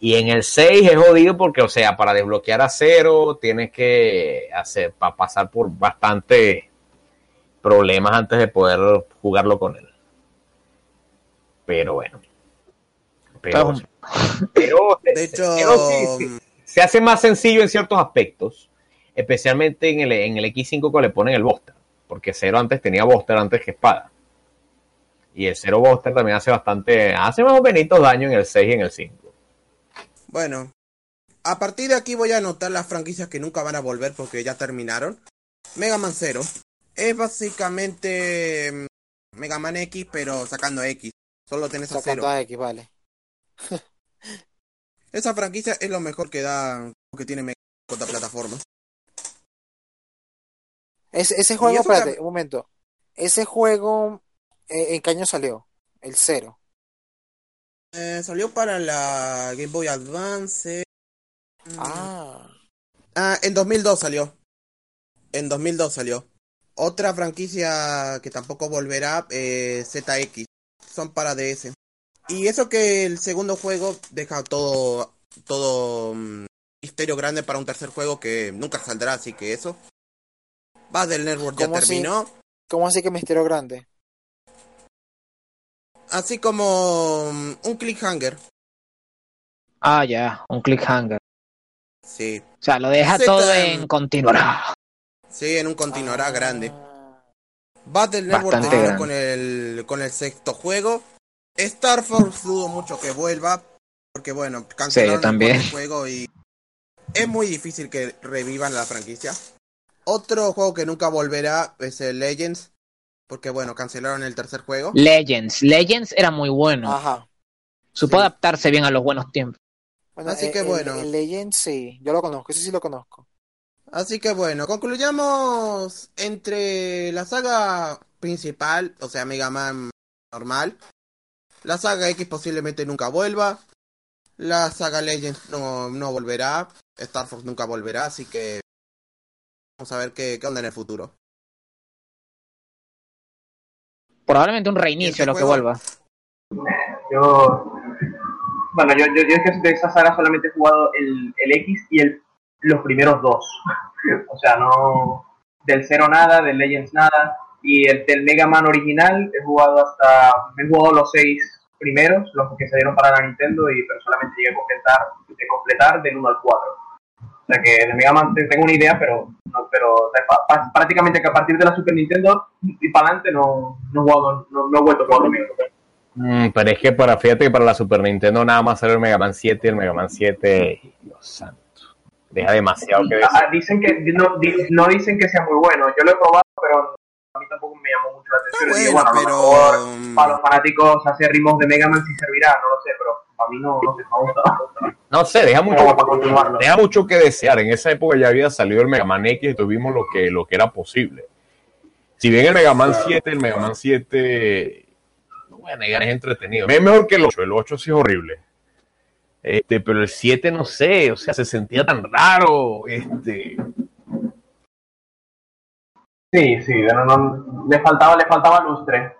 Y en el 6 es jodido porque, o sea, para desbloquear a cero tienes que hacer, para pasar por bastante problemas antes de poder jugarlo con él. Pero bueno. Pero, pero- De hecho, pero sí, sí, se hace más sencillo en ciertos aspectos, especialmente en el, en el X5 que le ponen el Buster, porque Cero antes tenía Buster antes que espada. Y el Cero Buster también hace bastante, hace más o menos daño en el 6 y en el 5. Bueno, a partir de aquí voy a anotar las franquicias que nunca van a volver porque ya terminaron. Mega Man Zero es básicamente mm, Mega Man X, pero sacando X. Solo tenés a Sacando Zero. a X, vale. Esa franquicia es lo mejor que da, que tiene Mega contra plataformas. Ese, ese juego, espérate, tam- un momento. Ese juego, eh, ¿en qué año salió? El cero. Eh, salió para la Game Boy Advance. Ah, Ah, en 2002 salió. En 2002 salió. Otra franquicia que tampoco volverá, eh, ZX. Son para DS. Y eso que el segundo juego deja todo, todo mm, misterio grande para un tercer juego que nunca saldrá, así que eso. Battle Network ya terminó. ¿cómo así que misterio grande? Así como mm, un cliffhanger. Ah, ya, un cliffhanger. Sí. O sea, lo deja Z- todo en continuará. Sí, en un continuará Ah. grande. Battle Network Bastante terminó grande. con el, con el sexto juego. Star Force dudo mucho que vuelva. Porque bueno, cancelaron el también. cuarto juego y es muy difícil que revivan la franquicia. Otro juego que nunca volverá es el Legends. Porque bueno, cancelaron el tercer juego. Legends. Legends era muy bueno. Ajá. Supo Sí. adaptarse bien a los buenos tiempos. Bueno, Así eh, que el- bueno. El, Legend sí, yo lo conozco, ese sí lo conozco. Así que bueno, concluyamos entre la saga principal, o sea, Mega Man normal. La saga X posiblemente nunca vuelva. La saga Legends no, no volverá. Star Fox nunca volverá, así que vamos a ver qué, qué onda en el futuro. Probablemente un reinicio ¿Y lo que vuelva. Yo. Bueno, yo, yo, yo es que de esa saga solamente he jugado el, el X y el, los primeros dos. O sea, no. Del cero nada, del Legends nada. Y el del Mega Man original he jugado hasta. He jugado los seis primeros, los que salieron para la Nintendo, y pero solamente llegué a completar, de completar del 1 al 4. O sea que de Mega Man te- tengo una idea, pero, no, pero o pa- pa- prácticamente que a partir de la Super Nintendo y para adelante no, no, jugado, no, no he vuelto a jugar. Mm, pero es que para, fíjate que para la Super Nintendo nada más salió el Mega Man 7 y el Mega Man 7, Dios santo, deja demasiado que decir. Ah, dicen que no, di- no dicen que sea muy bueno. Yo lo he probado, pero a mí tampoco me llamó mucho la atención. Y digo, bueno, bueno, a lo mejor pero... mm, para los fanáticos hacer ritmos de Mega Man sí servirá, no lo sé, pero a mí no, no sé, me gusta. No sé, deja mucho, para deja mucho que desear. En esa época ya había salido el Mega Man X y tuvimos lo que, lo que era posible. Si bien el Mega Man 7, el Mega Man 7, no voy a negar, es entretenido. Es mejor que el 8, el 8 sí es horrible. Este, pero el 7 no sé, o sea, se sentía tan raro. Este, Sí, sí, no, no, le faltaba, le faltaba lustre.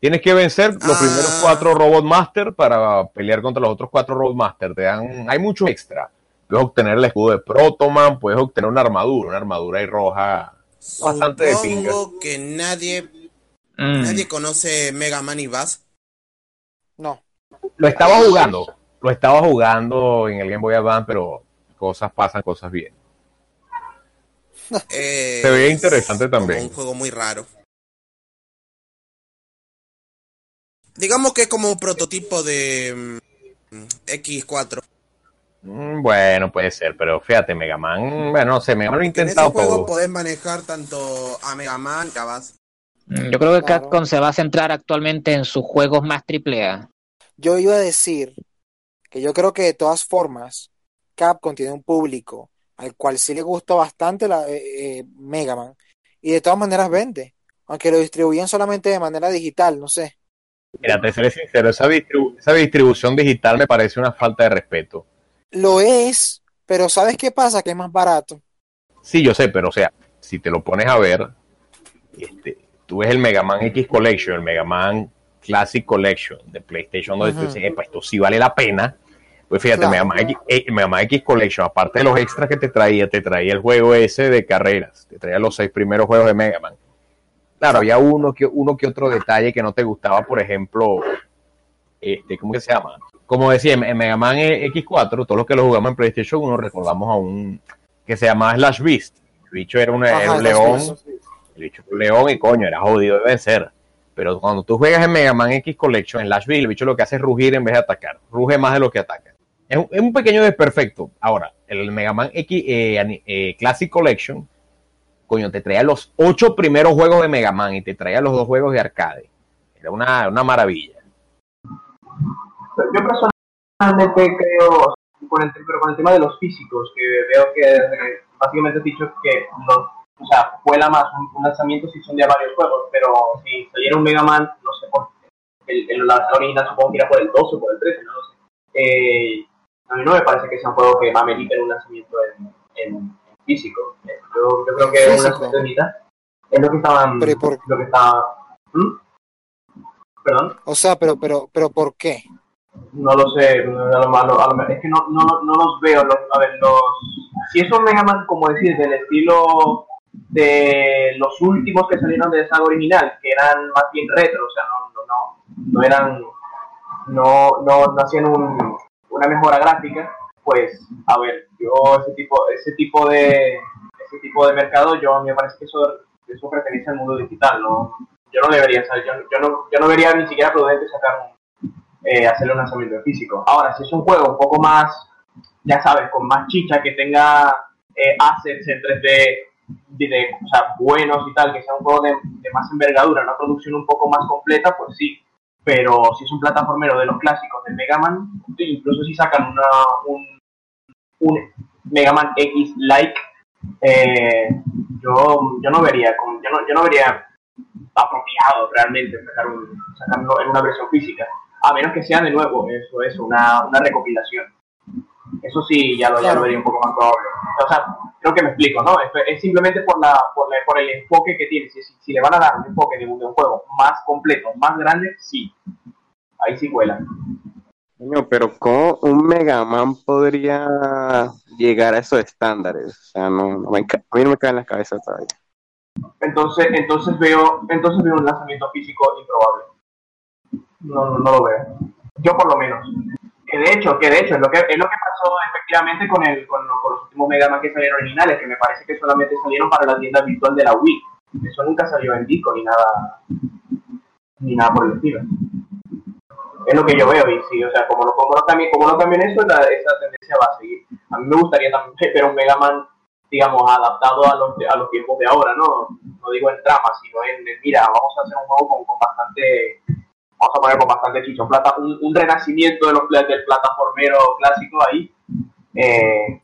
Tienes que vencer los Ah. primeros cuatro Robot Master para pelear contra los otros cuatro Robot Master. Te dan, hay mucho extra. Puedes obtener el escudo de Protoman, puedes obtener una armadura, una armadura ahí roja. Bastante de pinga. Supongo que nadie, Mm. nadie conoce Mega Man y Bass. No. Lo estaba jugando, lo estaba jugando en el Game Boy Advance, pero cosas pasan, cosas bien. Eh, Se veía interesante es como también. Un juego muy raro. Digamos que es como un prototipo de mm, X4. Mm, Bueno, puede ser, pero fíjate, Mega Man, bueno, no sé, Mega Man lo he En ese intentado juego todo. podés manejar tanto a Mega Man que a Bass. Mm, Yo creo que Claro. Capcom se va a centrar actualmente en sus juegos más triple A. Yo iba a decir que yo creo que de todas formas, Capcom tiene un público al cual sí le gusta bastante la eh, eh, Mega Man y de todas maneras vende, aunque lo distribuyen solamente de manera digital, no sé. Mira, te seré sincero, esa, distribu- esa distribución digital me parece una falta de respeto. Lo es, pero ¿sabes qué pasa? Que es más barato. Sí, yo sé, pero o sea, si te lo pones a ver, este, tú ves el Mega Man X Collection, el Mega Man Classic Collection de PlayStation 2, y tú Ujú. dices, "Epa, esto sí vale la pena. Pues fíjate, Claro. Mega, Man X, eh, Mega Man X Collection, aparte de los extras que te traía, te traía el juego ese de carreras, te traía los seis primeros juegos de Mega Man. Claro, había uno que, uno que otro detalle que no te gustaba, por ejemplo, este, ¿cómo que se llama? Como decía, en Mega Man X4, todos los que lo jugamos en PlayStation 1 recordamos a un que se llamaba Slash Beast. El bicho era un, era león, el bicho era un león y coño, era jodido de vencer. Pero cuando tú juegas en Mega Man X Collection, en Beast, el bicho lo que hace es rugir en vez de atacar. Ruge más de lo que ataca. Es un, es un pequeño desperfecto. Ahora, el Mega Man X eh, eh, Classic Collection, coño, te traía los ocho primeros juegos de Mega Man y te traía los dos juegos de arcade. Era una, una maravilla. Yo personalmente creo, con el, pero con el tema de los físicos, que veo que eh, básicamente dicho que los, o sea, vuela más un, un lanzamiento si son de varios juegos, pero si saliera un Mega Man, no sé por el, el, original supongo que irá por el 12 o por el 13, no lo sé. Eh, a mí no me parece que sea un juego que amerite un lanzamiento en, en, en físico. Eh, Yo, yo creo que un lanzamiento en digital es lo que estaban, Pero ¿y por- lo que estaba, ¿Mm? perdón. O sea, pero, pero, pero ¿por qué? No lo sé, a lo a lo- es que no, no, no los veo. los- a ver, los, si es un Mega Man, como decir, del estilo de los últimos que salieron de esa original, que eran más bien retro, o sea, no, no, no, eran, no, no, no hacían un- una mejora gráfica, pues, a ver, yo ese tipo, ese tipo de ese tipo de mercado, yo me parece que eso, eso pertenece al mundo digital, ¿no? Yo no debería, ¿sabes? Yo, yo no, yo no vería ni siquiera prudente sacar eh, hacerle un lanzamiento físico. Ahora, si es un juego un poco más, ya sabes, con más chicha, que tenga eh, assets en 3D de, o sea, buenos y tal, que sea un juego de, de más envergadura, una producción un poco más completa, pues sí. Pero si es un plataformero de los clásicos de Mega Man, incluso si sacan una, un, un Mega Man X like, eh, yo, yo no vería, yo no, yo no vería apropiado realmente sacar un, sacarlo en una versión física, a menos que sea de nuevo, eso es una, una recopilación. Eso sí, ya lo, ya Claro. lo vería un poco más probable. O sea, creo que me explico, ¿no? Es, es simplemente por, la, por, la- por el enfoque que tiene. Si, si, si le van a dar un enfoque de un, de un juego más completo, más grande, sí. Ahí sí cuela. Coño, pero ¿cómo un Mega Man podría llegar a esos estándares? O sea, no, no me a mí no me cae en la cabeza todavía. Entonces, entonces veo, entonces veo un lanzamiento físico improbable. No, no, no lo veo. Yo por lo menos. Que de hecho, que de hecho es lo que es lo que pasó efectivamente con el, con, lo- con los últimos Mega Man que salieron originales, que me parece que solamente salieron para la tienda virtual de la Wii. Eso nunca salió en disco ni nada ni nada por el estilo. Es lo que yo veo, y sí, o sea, como no, como no cambien, como no cambien eso, la- esa tendencia va a seguir. A mí me gustaría también ver un Mega Man digamos, adaptado a los, a los tiempos de ahora, ¿no? No digo en trama, sino en, en, mira, vamos a hacer un juego con, con bastante, vamos a poner con bastante chicho, plata, un, un renacimiento de los, del plataformero clásico ahí, eh,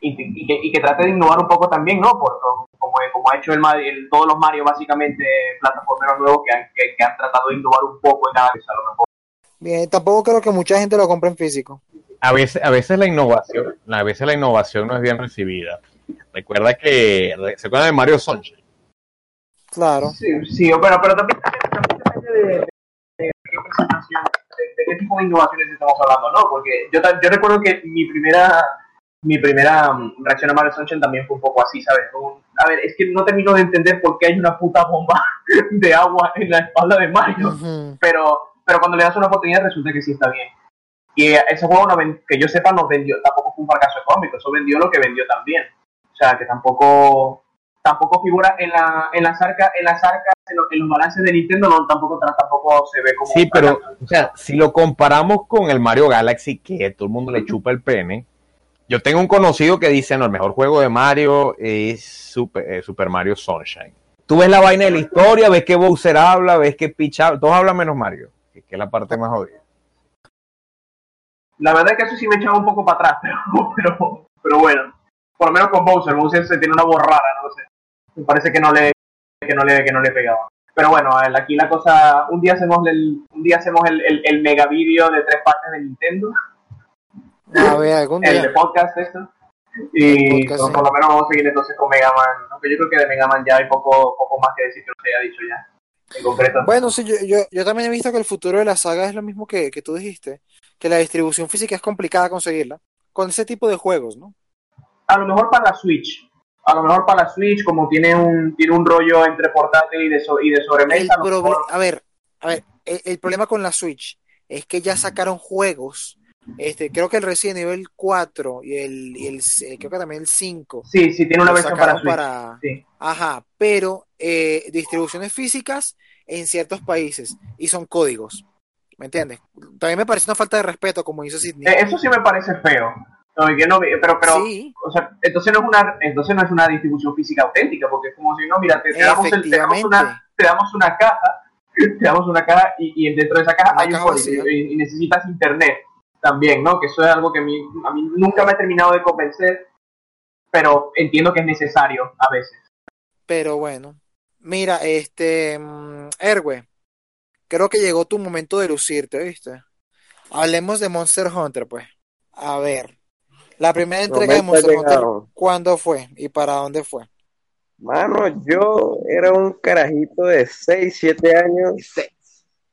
y, y que, y que trate de innovar un poco también, ¿no? Por, como, como ha hecho el, Mario- el- todos los Mario, básicamente, plataformeros nuevos que han, que, que han tratado de innovar un poco en cada vez, a lo mejor. Bien, tampoco creo que mucha gente lo compre en físico. A veces, a veces la innovación, a veces la innovación no es bien recibida. Recuerda que, ¿se acuerdan de Mario Sunshine? Claro. Sí, sí, pero, pero también, también depende de, de- de qué presentación, de, de qué tipo de innovaciones estamos hablando, ¿no? Porque yo, recuerdo que mi primera mi primera mm, reacción a Mario Sunshine también fue un poco así, ¿sabes? Un- a ver, es que no termino de entender por qué hay una puta bomba de agua en la espalda de Mario, pero, pero cuando le das una oportunidad resulta que sí está bien. Y ese juego, no ven- que yo sepa, no vendió, tampoco fue un fracaso económico, eso vendió lo que vendió también. O sea, que tampoco tampoco figura en la en las arcas en las arcas en, los- en los balances de Nintendo no tampoco tampoco se ve como Sí, pero, o sea, si lo comparamos con el Mario Galaxy, que todo el mundo le chupa el pene, yo tengo un conocido que dice, no, el mejor juego de Mario es Super, eh, Super Mario Sunshine. Tú ves la vaina de la historia, ves que Bowser habla, ves que Peach habla, todos hablan menos Mario, que es la parte más jodida. la verdad es que eso sí me echaba un poco para atrás pero, pero pero bueno por lo menos con Bowser Bowser se tiene una voz rara no sé parece que no le que no le que no le pegaba pero bueno aquí la cosa un día hacemos el un día hacemos el, el, el mega vídeo de tres partes de Nintendo A ver, algún el de día. podcast esto y Podcast, por, sí. por lo menos vamos a seguir entonces con Mega Man aunque yo creo que de Mega Man ya hay poco poco más que decir que no se haya dicho ya en concreto Bueno, sí, yo, yo, yo también he visto que el futuro de la saga es lo mismo que, que tú dijiste, que la distribución física es complicada conseguirla, con ese tipo de juegos, ¿no? a lo mejor para la Switch. A lo mejor para la Switch, como tiene un, tiene un rollo entre portátil y de, so- y de El sobremesa, proble- mejor- a ver, a ver, el, el problema con la Switch es que ya sacaron juegos, este, creo que el Resident Evil 4 y el, y el eh, creo que también el 5 sí, sí, tiene una versión para Switch. para, Sí. ajá, pero eh, distribuciones físicas en ciertos países y son códigos, ¿me entiendes? También me parece una falta de respeto, como hizo Sidney. Eh, eso sí me parece feo. No, y que no, pero, pero, sí, o sea, entonces no es una, entonces no es una distribución física auténtica, porque es como si no, mira, te, te damos, el- te damos una, te damos una caja, te damos una caja y, y dentro de esa caja Una hay un código y necesitas internet también, ¿no? Que eso es algo que a mí, a mí nunca me ha terminado de convencer, pero entiendo que es necesario a veces. Pero bueno, mira, este, mm, Erwe, creo que llegó tu momento de lucirte, ¿viste? Hablemos de Monster Hunter, pues. A ver, la primera entrega de Monster Hunter. ¿cuándo fue y para dónde fue? Mano, yo era un carajito de 6, 7 años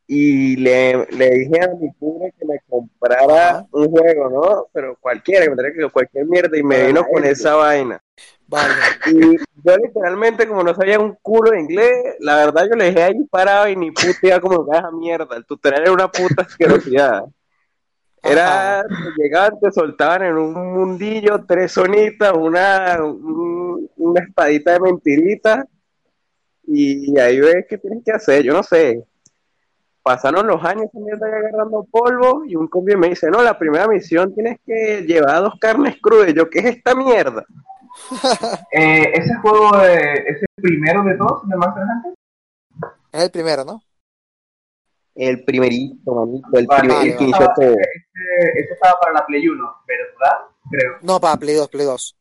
y le, le dije a mi padre que me comprara Ajá. un juego, ¿no? Pero cualquiera, que me traiga cualquier mierda y me Para vino con esa vaina. Vale, Y yo literalmente, como no sabía un culo de inglés, la verdad yo le dejé ahí parado y ni puta cómo jugar esa mierda. El tutorial era una puta asquerosidad. Era, llegaban, te soltaban en un mundillo, tres zonitas, una, un- una espadita de mentirita, y ahí ves qué tienes que hacer, yo no sé. Pasaron los años esa mierda ahí agarrando polvo, y un compi me dice, no, la primera misión tienes que llevar dos carnes crudas, y yo, ¿qué es esta mierda? Eh, ese juego eh, es el primero de todos de Monster Hunter. Es el primero, ¿no? El primerito, manito, el Vale, primer, el que Estaba- inició todo. ese, ese estaba para la Play 1, ¿verdad? Creo. No, para Play 2, Play 2.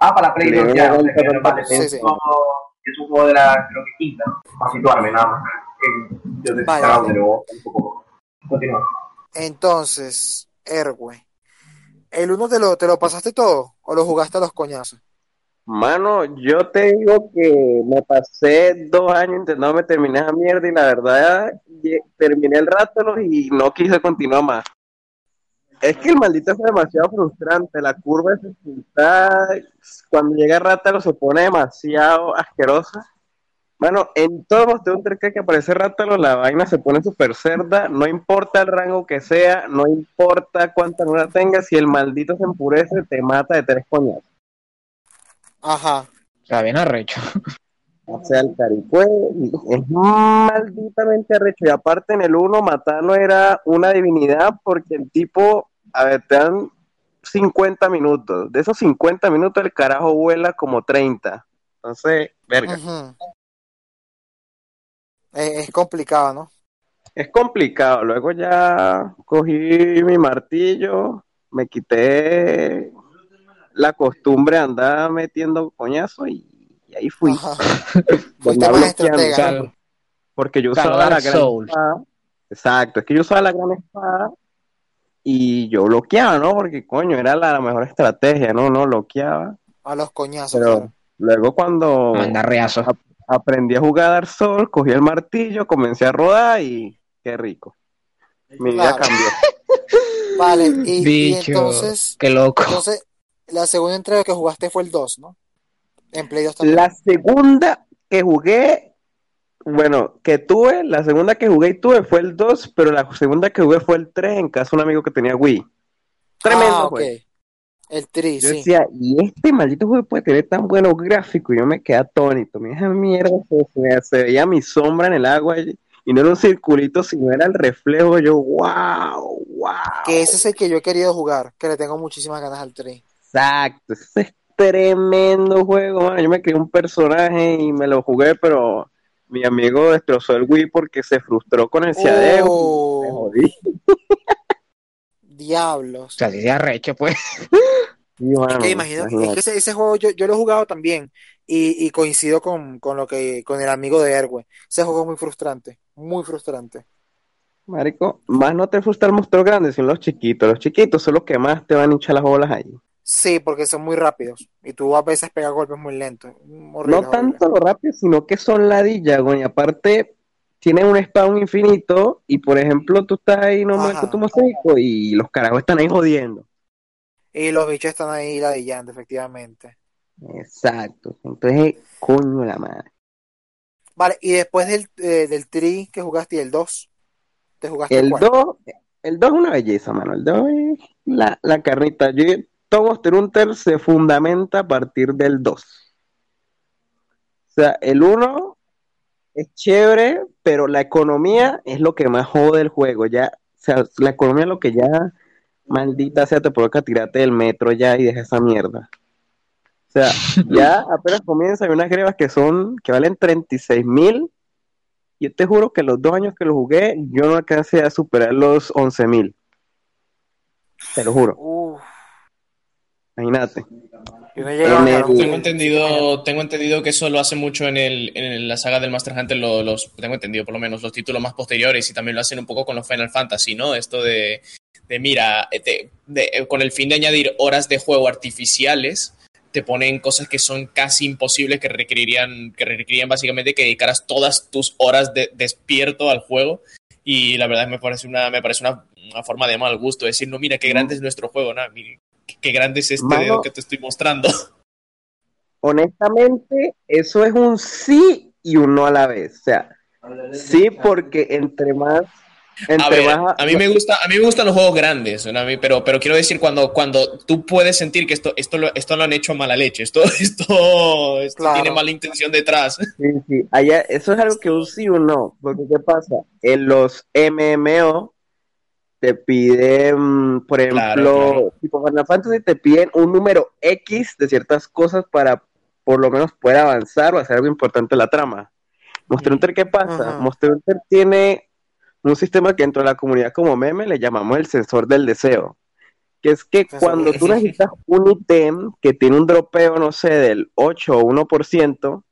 Ah, para la Play Play 2 uno ya. vale, Sí, sí. un juego, es un juego de la, creo que quinta, para situarme nada más. Yo Vale, descargado vale. nuevo un poco. Continúa. Entonces, Erwe, ¿el uno te lo, te lo pasaste todo o lo jugaste a los coñazos? Mano, yo te digo que me pasé dos años intentando terminar esa mierda y la verdad terminé el rato y no quise continuar más. Es que el maldito es demasiado frustrante, la curva de dificultad, cuando llega Rátalo se pone demasiado asquerosa. Bueno, en todos los Hunter que aparece Rátalo, la vaina se pone súper cerda, no importa el rango que sea, no importa cuánta luna tengas, si el maldito se empurece, te mata de tres coñazos. Ajá. Está bien arrecho. O sea, el caricue es malditamente arrecho. Y aparte en el 1 matarlo era una divinidad porque el tipo, a ver, te dan 50 minutos. De esos 50 minutos el carajo vuela como 30. Entonces, verga. Es complicado, ¿no? Es complicado. Luego ya cogí mi martillo, me quité la costumbre de andar metiendo coñazo y, y ahí fui. Porque yo usaba la gran espada. Exacto, es que yo usaba la gran espada y yo bloqueaba, ¿no? Porque coño, era la, la mejor estrategia, ¿no? No bloqueaba. A los coñazos, Pero claro. luego cuando aprendí a jugar a Dark Souls, cogí el martillo, comencé a rodar y qué rico. Mi vida cambió. Vale, y, entonces, Qué loco. entonces, la segunda entrega que jugaste fue el 2, ¿no? En Play 2 también. La segunda que jugué, bueno, que tuve, la segunda que jugué y tuve fue el 2, pero la segunda que jugué fue el 3 en casa de un amigo que tenía Wii. Tremendo Ah, ok. juego. El Tri, Yo sí. decía, y este maldito juego puede tener tan buenos gráficos, y yo me quedé atónito. Mira esa mierda, se, veía mi sombra en el agua y, y no era un circulito, sino era el reflejo. Yo, wow, wow. Que ese es el que yo he querido jugar, que le tengo muchísimas ganas al Tri. Exacto, ese es tremendo juego, mano. Yo me creé un personaje y me lo jugué, pero mi amigo destrozó el Wii porque se frustró con el Ciadeo. Oh. Me jodí. O Diablos. sea, si se arrecho, pues. Sí, mano, que imagino, es que ese, ese juego yo, yo lo he jugado también y, y coincido con, con lo que con el amigo de Erwe. Ese juego es muy frustrante, muy frustrante. Marico, más no te frustra el monstruo grande, sino los chiquitos. Los chiquitos son los que más te van a hinchar las bolas ahí. Sí, porque son muy rápidos y tú a veces pegas golpes muy lentos. Horrible, no tanto lo rápido, sino que son ladillas, güey. Y aparte, tienen un spawn infinito. Y por ejemplo, tú estás ahí nomás Ajá. con tu mosaico y los carajos están ahí jodiendo. Y los bichos están ahí ladillando, efectivamente. Exacto. Entonces, coño la madre. Vale, y después del, eh, del Tri que jugaste y el 2, ¿te jugaste El cuál? 2, el 2 es una belleza, mano. El 2 es la, la carnita. Yo, todo Monster Hunter se fundamenta a partir del 2. O sea, el 1 es chévere, pero la economía es lo que más jode el juego. Ya, o sea, la economía es lo que ya, maldita sea, te provoca tirarte del metro ya y deja esa mierda. O sea, ya apenas comienza, hay unas grebas que son, que valen 36 mil. Yo te juro que los dos años que lo jugué, yo no alcancé a superar los 11 mil. Te lo juro, Uf, imagínate. yo En el- los- Tengo entendido, tengo entendido que eso lo hace mucho en, el, en la saga del Master Hunter, lo- los, tengo entendido por lo menos los títulos más posteriores y también lo hacen un poco con los Final Fantasy, ¿no? Esto de, de mira, eh, de- eh, con el fin de añadir horas de juego artificiales, te ponen cosas que son casi imposibles, que requerirían, que requerirían básicamente que dedicaras todas tus horas de, despierto al juego. Y la verdad me parece una, me parece una, una forma de mal gusto, decir, no, mira, qué grande es nuestro juego, ¿no? Qué- grande es este Mano. dedo que te estoy mostrando. Honestamente, eso es un sí y un no a la vez. O sea, sí porque entre más entre A ver, más- a mí me gusta, a mí me gustan los juegos grandes, ¿no? A mí- pero, pero quiero decir cuando, cuando tú puedes sentir que esto, esto, lo, esto lo han hecho a mala leche, esto, esto, esto Claro. tiene mala intención detrás. Sí, sí. Allá, eso es algo que un sí o no. Porque, ¿qué pasa? En los MMO te piden, por ejemplo, Claro, claro. tipo Final Fantasy, te piden un número X de ciertas cosas para por lo menos poder avanzar o hacer algo importante en la trama. Monster Hunter, ¿qué pasa? Ajá. Monster Hunter tiene un sistema que dentro de la comunidad como meme le llamamos el sensor del deseo. Que es que cuando tú necesitas un ítem que tiene un dropeo, no sé, del 8 o 1%,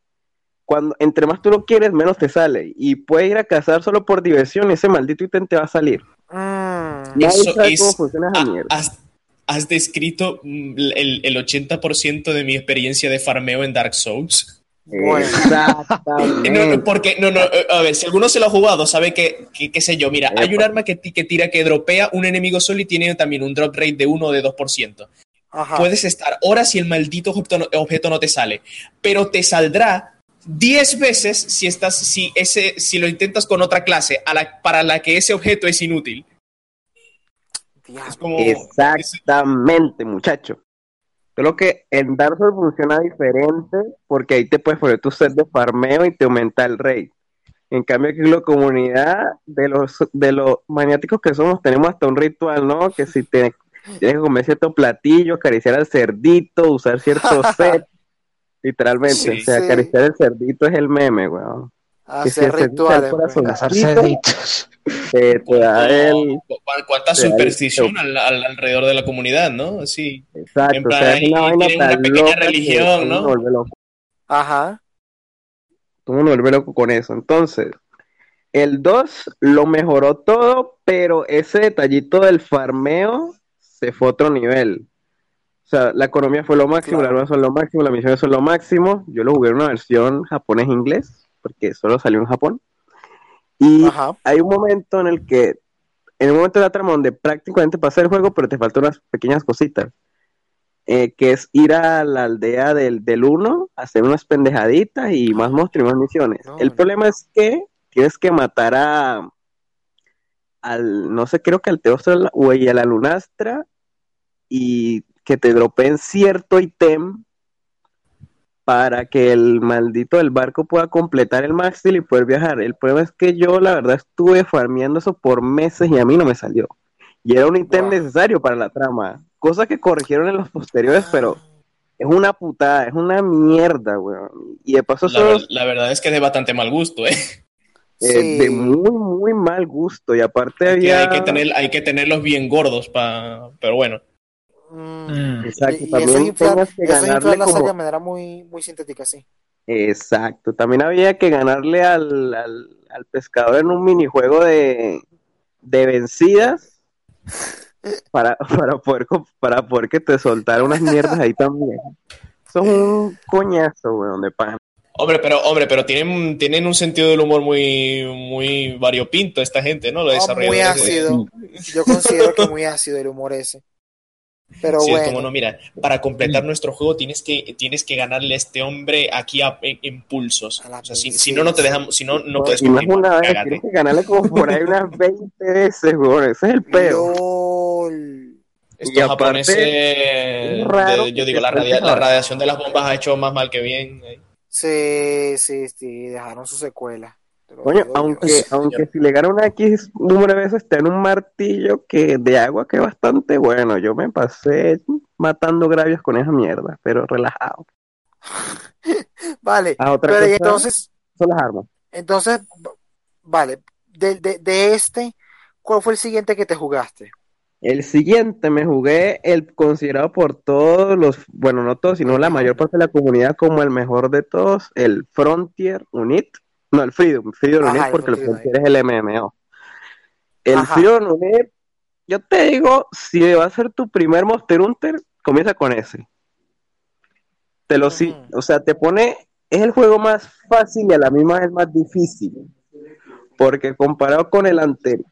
cuando entre más tú lo quieres, menos te sale. Y puedes ir a cazar solo por diversión y ese maldito ítem te va a salir. Mm, Nadie Eso es- cómo funciona esa Ah, mierda. has, has descrito mm, el, el 80% de mi experiencia de farmeo en Dark Souls. bueno. Exactamente. No, no, porque, no, no, eh, a ver, si alguno se lo ha jugado, sabe que, que- qué sé yo, mira, hay un arma que, ti- que tira, que dropea un enemigo solo y tiene también un drop rate de 1 o de 2%. Ajá. Puedes estar horas y el maldito objeto no, objeto no te sale, pero te saldrá 10 veces si, estás, si, ese, si lo intentas con otra clase a la- para la que ese objeto es inútil. Diablo. Es como... Exactamente, muchacho. Solo que en Dark Souls funciona diferente porque ahí te puedes poner tu set de farmeo y te aumenta el rate. En cambio aquí en la comunidad de los de los maniáticos que somos tenemos hasta un ritual, ¿no? Que si te tienes que comer cierto platillo, acariciar al cerdito, usar cierto set, literalmente, Sí. o sea, Sí. acariciar el cerdito es el meme, weón. Hacer rituales. pues. Poquito. cerditos. Te, te da el ¿Cu- ¿Cuánta te da el- superstición al- al- alrededor de la comunidad, no? Sí. exacto, En o plan, sea, es una vaina pequeña religión, ¿no? vuelve loco. Ajá. Todo el mundo vuelve loco con eso. Entonces, el 2 lo mejoró todo, pero ese detallito del farmeo se fue a otro nivel. O sea, la economía fue lo máximo, Claro. las armas son lo máximo, las misiones son lo máximo. Yo lo jugué en una versión japonés-inglés, porque solo salió en Japón. Y Ajá. hay un momento en el que, en un momento de la trama donde prácticamente pasa el juego, pero te faltan unas pequeñas cositas. eh, que es ir a la aldea del, del 1, hacer unas pendejaditas y más monstruos y más misiones. No, el no. problema es que tienes que matar a al, no sé, creo que al Teostro o a la Lunastra y que te dropeen cierto ítem para que el maldito del barco pueda completar el maxil y poder viajar. El problema es que yo, la verdad, estuve farmeando eso por meses y a mí no me salió. Y era un ítem Wow. necesario para la trama. Cosa que corrigieron en los posteriores, pero es una putada, es una mierda, weón. Y de paso, La, ver- es la verdad es que es de bastante mal gusto, ¿eh? eh, Sí. de muy, muy mal gusto. Y aparte Hay que, había... hay que tener, hay que tenerlos bien gordos para... Pero bueno. Mm. Exacto, Y, y también tenías que ganarle la como- saga de manera muy, muy sintética, sí. Exacto, también había que ganarle al, al, al pescador en un minijuego de, de vencidas para, para, poder, para poder que te soltara unas mierdas ahí también. Es un coñazo, weón, de pan. Hombre, pero, hombre, pero tienen, tienen un sentido del humor muy, muy variopinto esta gente, ¿no? Ah, desarrolladores muy ácido. Yo considero que muy ácido el humor ese. Pero Sí, es bueno. como no, mira, para completar nuestro juego tienes que, tienes que ganarle a este hombre aquí a, en, en pulsos. O sea, si, si no, no te dejamos, si no, no puedes no continuar. una vez, tienes que ganarle como por ahí unas 20 veces, weón, ese es el peor. LOL. Estos Y aparte, japoneses, es raro de- yo digo, la, radia- la radiación de las bombas ha hecho más mal que bien. eh. Sí, sí, sí, dejaron su secuela. Te lo Coño, digo yo. aunque, aunque si le gana una X número de veces está en un martillo que de agua que es bastante bueno. Yo me pasé matando gravios con esa mierda, pero relajado. Vale, Ah, otra pero cosa entonces, son las armas. entonces, vale, de, de, de este, ¿cuál fue el siguiente que te jugaste? El siguiente me jugué el considerado por todos los, bueno, no todos, sino la mayor parte de la comunidad como el mejor de todos, el Frontier Unit. No, el Freedom, Freedom Ajá, Unit el porque el Frontier Frontier es el MMO. El Ajá. Freedom Unit, yo te digo, si va a ser tu primer Monster Hunter, comienza con ese. Te lo sí, o sea, te pone, es el juego más fácil y a la misma vez más difícil. Porque comparado con el anterior,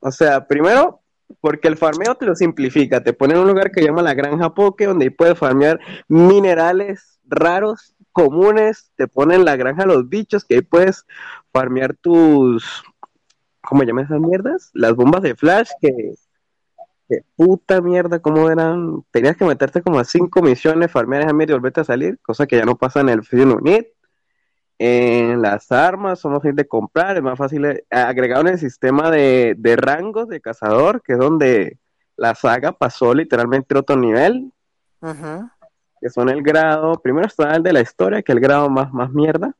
o sea, primero, porque el farmeo te lo simplifica, te pone en un lugar que se llama la Granja Poke, donde ahí puedes farmear minerales raros, comunes, te ponen la granja los bichos, que ahí puedes farmear tus ¿cómo llaman esas mierdas? Las bombas de flash que, que puta mierda, ¿cómo eran? Tenías que meterte como a cinco misiones, farmear esa mierda y volverte a salir, cosa que ya no pasa en el Free Unit. En las armas son más de comprar, es más fácil de- agregaron el sistema de, de rangos de cazador, que es donde la saga pasó literalmente a otro nivel, Ujú. Que son el grado, primero está el de la historia, que es el grado más, más mierda,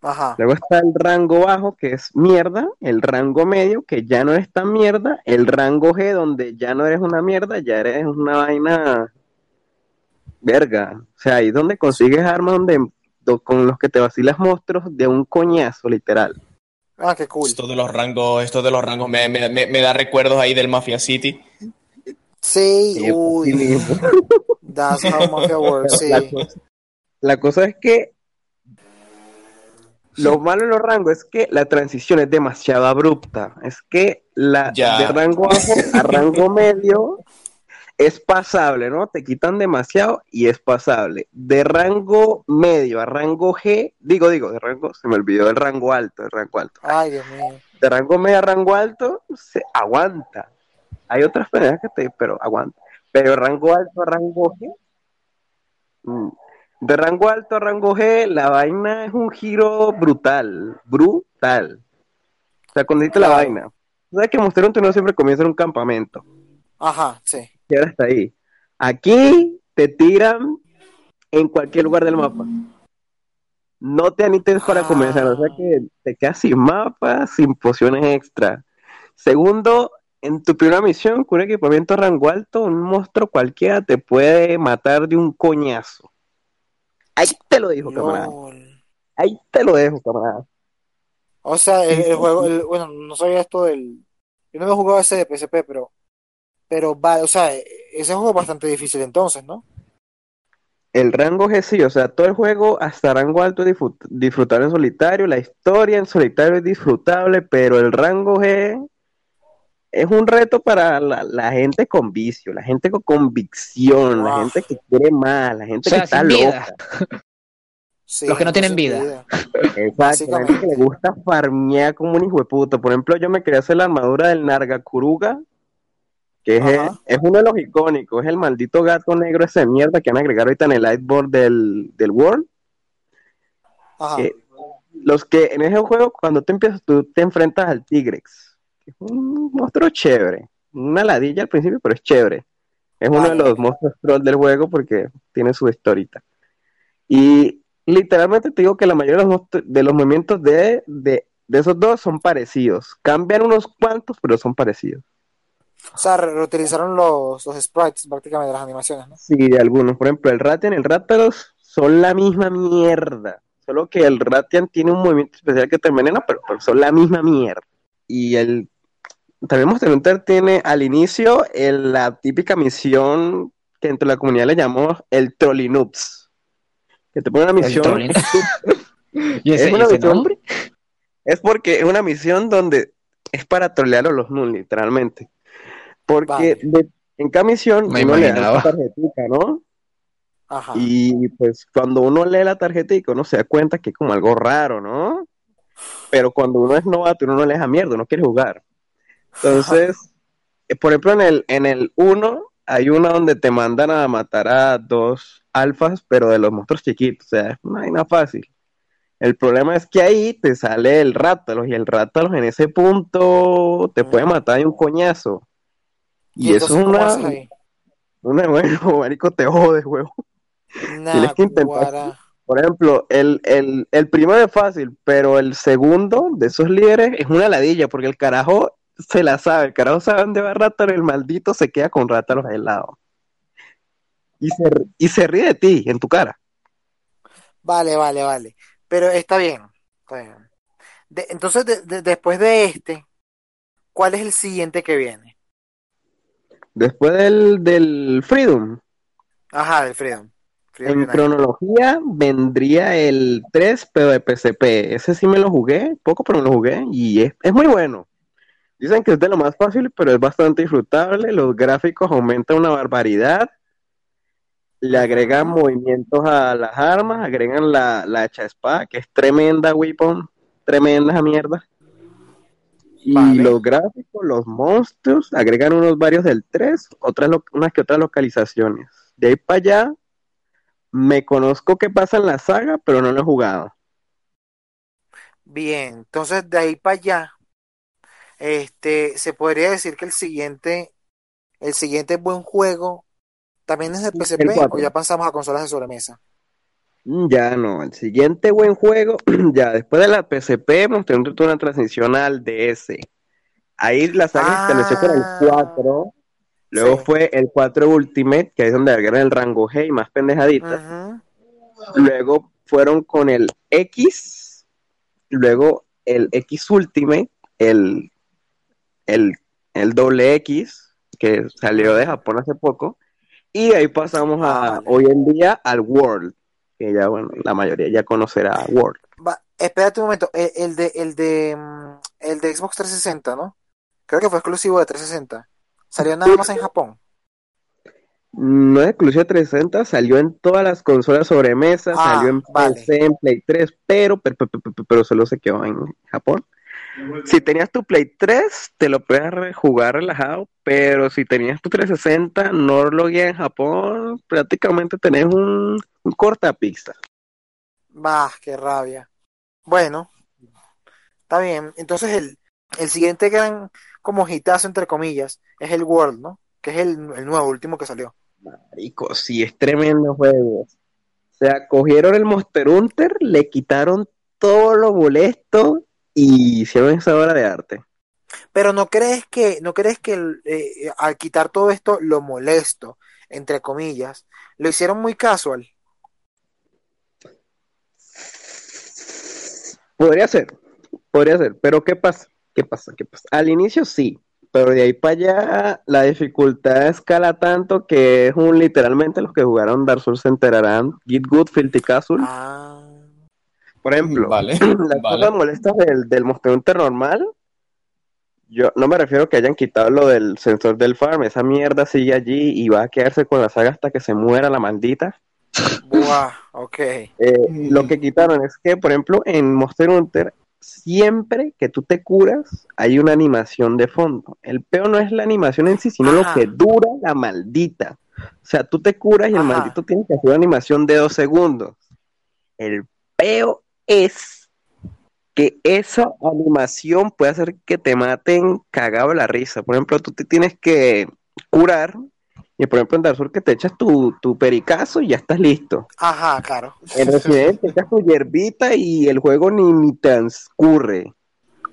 Ajá. luego está el rango bajo, que es mierda, el rango medio, que ya no es tan mierda, el rango G, donde ya no eres una mierda, ya eres una vaina verga, o sea, ahí es donde consigues armas donde, do- con los que te vacilas monstruos de un coñazo, literal. Ah, qué cool. Esto de los rangos, esto de los rangos me, me- me- me da recuerdos ahí del Mafia City. Sí, Sí, uy. mismo. That's how Mafia works, sí. La cosa, la cosa es que lo malo en los rangos es que la transición es demasiado abrupta. Es que la Ya. de rango bajo a rango medio es pasable, ¿no? Te quitan demasiado y es pasable. De rango medio a rango G, digo, digo, de rango, se me olvidó el rango alto, el rango alto. Ay, Dios mío. De rango medio a rango alto, se aguanta. Hay otras peleas que te, pero aguanta. Pero rango alto a rango G, mm, de rango alto a rango G, la vaina es un giro brutal, brutal. O sea, cuando dices la vaina, sabes que Monster Hunter no siempre comienza en un campamento, Ajá, sí. y ahora está ahí. Aquí te tiran en cualquier lugar del mapa. No te anites para Ah. comenzar, o sea que te quedas sin mapa, sin pociones extra. Segundo, en tu primera misión, con un equipamiento rango alto, un monstruo cualquiera te puede matar de un coñazo. Ahí te lo dijo, camarada. Ahí te lo dejo, camarada. O sea, el, el juego, el- bueno, no sabía esto del. Yo no he jugado ese de PSP, pero. Pero vale, o sea, ese juego es bastante difícil entonces, ¿no? El rango G sí, o sea, todo el juego hasta rango alto es disfrut- disfrutable en solitario, la historia en solitario es disfrutable, pero el rango G es un reto para la, la gente con vicio, la gente con convicción, la gente que quiere más, la gente O sea, que está vida. loca. Sí, Los que no tienen sin vida. Exacto, la gente que le gusta farmear como un hijo de puta. Por ejemplo, yo me quería hacer la armadura del Nargacuruga, que es, es uno de los icónicos, es el maldito gato negro ese de mierda que van a agregar ahorita en el lightboard del, del World. Ajá. que los que en ese juego, cuando te empiezas, tú te enfrentas al Tigrex, que es un monstruo chévere, una ladilla al principio, pero es chévere. Es uno de los monstruos troll del juego porque tiene su historita. Y literalmente te digo que la mayoría de los, monstru- de los movimientos de, de, de esos dos son parecidos. Cambian unos cuantos, pero son parecidos. O sea, re- reutilizaron los, los sprites prácticamente de las animaciones, ¿no? Sí, de algunos. Por ejemplo, el Ratian y el Rátalos son la misma mierda. Solo que el Ratian tiene un movimiento especial que te envenena, pero, pero son la misma mierda. Y el también Monster Hunter tiene al inicio el- la típica misión que entre la comunidad le llamamos el Trollinoops. Que te pone una misión. Trolling. ¿Y ese, Es una y ese misión- nombre? Es porque es una misión donde es para trolear a los Nun, literalmente. Porque Vale. de- en cada misión Me uno le da su tarjetita, ¿no? Ajá. Y pues cuando uno lee la tarjetita, uno se da cuenta que es como algo raro, ¿no? Pero cuando uno es novato, uno no le deja mierda, uno quiere jugar. Entonces, eh, por ejemplo, en el, en el 1 hay una donde te mandan a matar a dos alfas, pero de los monstruos chiquitos, o sea, es una vaina fácil. El problema es que ahí te sale el rátalos, y el rátalos en ese punto te puede matar de un coñazo. Y, eso entonces, es ¿cómo una, una, bueno, marico, te jodes, huevo. Tienes que intentar. Por ejemplo, el, el, el primero es fácil, pero el segundo de esos líderes es una ladilla, porque el carajo se la sabe, el carajo sabe dónde va Rátaro, el maldito se queda con Rátaros al lado. Y se, y se ríe de ti, en tu cara. Vale, vale, vale. Pero está bien. Está bien. De- entonces, de- de- después de este, ¿cuál es el siguiente que viene? Después del, del Freedom, Ajá, del Freedom. Freedom en cronología vendría el 3, pero de PSP. Ese sí me lo jugué, poco, pero me lo jugué, y es, es muy bueno. Dicen que es de lo más fácil, pero es bastante disfrutable. Los gráficos aumentan una barbaridad. Le agregan movimientos a las armas, agregan la, la hacha espada, que es tremenda weapon, tremenda esa mierda. Y Vale. los gráficos, los monstruos, agregan unos varios del 3, otras unas que otras localizaciones. De ahí para allá, me conozco qué pasa en la saga, pero no lo he jugado. Bien, entonces de ahí para allá, este, se podría decir que el siguiente, el siguiente buen juego también es de PSP o ya pasamos a consolas de sobremesa. Mm, Ya no, el siguiente buen juego, ya después de la PSP, tuvo una transición al DS. Ahí la saga se estableció con Ah. el 4, luego Sí. fue el 4 Ultimate, que es donde agregan el rango G y más pendejaditas. Ujú. Luego fueron con el X, luego el X Ultimate, el, el, el doble X, que salió de Japón hace poco, y ahí pasamos a vale. hoy en día al World, que ya, bueno, la mayoría ya conocerá World. Va, espérate un momento, el, el de, el de, mm, el de Xbox 360, ¿no? Creo que fue exclusivo de 360. Salió nada más en Japón. No es exclusivo de 360, salió en todas las consolas sobremesa, Ah, salió en vale. PC, en Play 3, pero, pero, pero, pero- pero solo se quedó en Japón. Si tenías tu Play 3, te lo puedes jugar relajado, pero si tenías tu 360, no lo guía en Japón, prácticamente tenés un, un cortapista. Bah, qué rabia. Bueno, está bien. Entonces el, el siguiente gran como hitazo entre comillas es el World, ¿no? Que es el, el nuevo, último que salió. Marico, sí, es tremendo juego. O sea, cogieron el Monster Hunter, le quitaron todo lo molesto y hicieron esa obra de arte. Pero no crees que, no crees que eh, al quitar todo esto lo molesto, entre comillas, lo hicieron muy casual. Podría ser, podría ser, pero ¿qué pasa? ¿Qué pasa? ¿Qué pasa? Al inicio sí, pero de ahí para allá la dificultad escala tanto que es un literalmente los que jugaron Dark Souls se enterarán. Git Good, Filthy Castle. Ah, Por ejemplo, Vale, las vale. cosas molestas del, del Monster Hunter normal, yo no me refiero a que hayan quitado lo del sensor del farm, esa mierda sigue allí y va a quedarse con la saga hasta que se muera la maldita. buah, ok. Eh, Mm. Lo que quitaron es que, por ejemplo, en Monster Hunter, siempre que tú te curas, hay una animación de fondo. El peo no es la animación en sí, sino Ajá. lo que dura la maldita. O sea, tú te curas y el Ajá. maldito tiene que hacer una animación de dos segundos. El peo es que esa animación puede hacer que te maten cagado la risa. Por ejemplo, tú te tienes que curar y, por ejemplo, en Dark Souls que te echas tu, tu pericazo y ya estás listo. Ajá, claro. En Resident te echas tu hierbita y el juego ni, ni transcurre.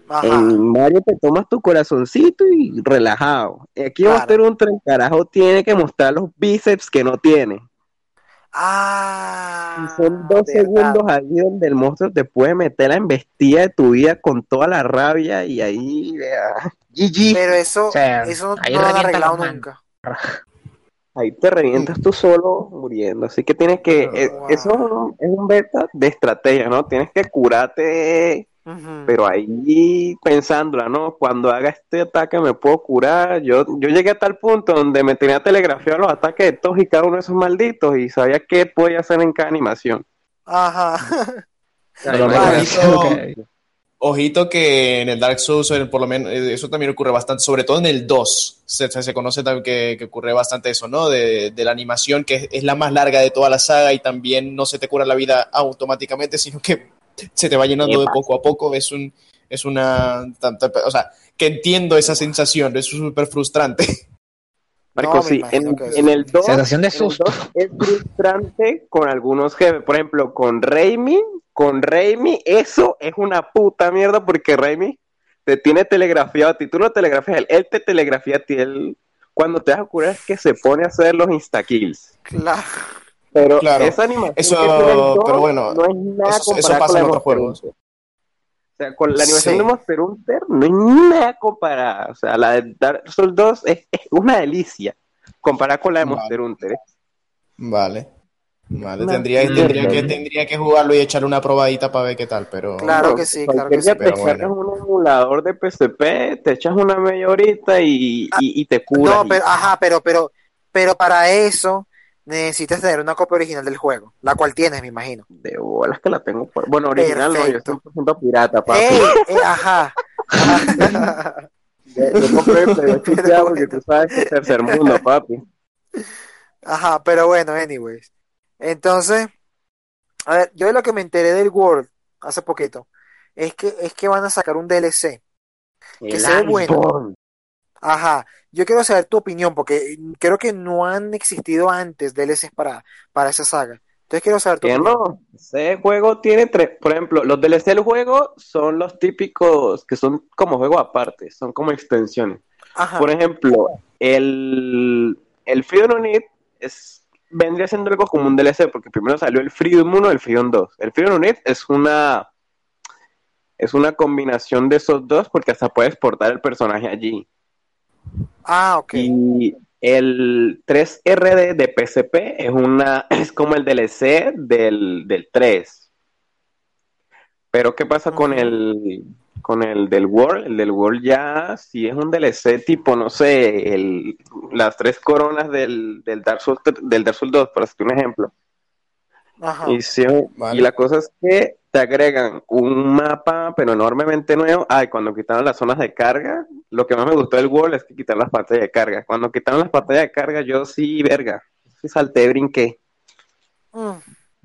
Ajá. En Mario te tomas tu corazoncito y relajado. Aquí Claro. Monster Hunter el carajo tiene que mostrar los bíceps que no tiene. Ah, Y son dos verdad. segundos ahí donde el monstruo te puede meter la embestida de tu vida con toda la rabia y ahí, vea, GG, Pero eso, O sea, eso ahí no lo han arreglado nunca. ahí te revientas tú solo muriendo. Así que tienes que, eh, Wow. eso es un- es un beta de estrategia, ¿no? Tienes que curarte Ujú. Pero ahí pensándola, ¿no? Cuando haga este ataque me puedo curar. Yo, yo llegué a tal punto donde me tenía telegrafiado los ataques de todos y cada uno de esos malditos y sabía qué podía hacer en cada animación. Ajá. Pero. Ojito, ojito que en el Dark Souls, por lo menos, eh, eso también ocurre bastante, sobre todo en el 2, se, se- se conoce también que, que ocurre bastante eso, ¿no? De, de la animación, que es, es la más larga de toda la saga y también no se te cura la vida automáticamente, sino que se te va llenando de poco a poco. Es un, es una, o sea, que entiendo esa sensación, es súper frustrante. No, me sí, en, el 2 Sensación de en el susto. 2 es frustrante con algunos jefes. Por ejemplo, con Raimi, con Raimi, eso es una puta mierda porque Raimi te tiene telegrafiado a ti. Tú no telegrafías a él, él te telegrafía a ti. Él, cuando te vas a curar es que se pone a hacer los insta-kills. Claro. Pero Claro, esa animación eso- que pero bueno, no es nada eso- eso pasa en otros juegos. O sea, con la animación Sí. de Monster Hunter no es nada comparada. O sea, la de Dark Souls 2 es, es una delicia comparada con la de Vale. Monster Hunter. ¿eh? Vale. Vale, No, tendría, no, tendría, no. que, tendría que jugarlo y echarle una probadita para ver qué tal, pero... Claro que sí, claro que sí. te pero descargas bueno. un emulador de PSP, te echas una media horita y, y, y te curas. No, y- pero, ajá, pero, pero, pero para eso necesitas tener una copia original del juego, la cual tienes, me imagino. De bolas que la tengo. por- Bueno, original no, yo Perfecto. 100% pirata, papi. ¡Ey! eh, ajá. Yo, yo compré el Play 8 ya porque tú sabes que es tercer mundo, papi. Ajá, pero bueno, anyways. Entonces, a ver, yo de lo que me enteré del World hace poquito es que es que van a sacar un DLC. Que se ve bueno. Ajá, yo quiero saber tu opinión porque creo que no han existido antes DLCs para, para esa saga. Entonces quiero saber tu opinión. no, ese juego tiene tres, por ejemplo, los DLC del juego son los típicos que son como juego aparte, son como extensiones. Ajá, Por ejemplo, el, el Freedom Unit es, vendría siendo algo como un DLC, porque primero salió el Freedom 1 y el Freedom 2. El Freedom Unit es una, es una combinación de esos dos, porque hasta puedes portar el personaje allí. Ah, ok. Y el 3RD de PSP es una, es como el DLC del, del 3. Pero ¿qué pasa con el con el del World? El del World ya sí es un DLC tipo, no sé, el, las tres coronas del, del Dark Souls, del Dark Souls 2, por hacerte un ejemplo. Ajá. Y, sí, Vale. y la cosa es que te agregan un mapa, pero enormemente nuevo. Ay, cuando quitaron las zonas de carga, lo que más me gustó del World es que quitaron las pantallas de carga. Cuando quitaron las pantallas de carga, yo sí, verga. Sí salté, brinqué. Mm,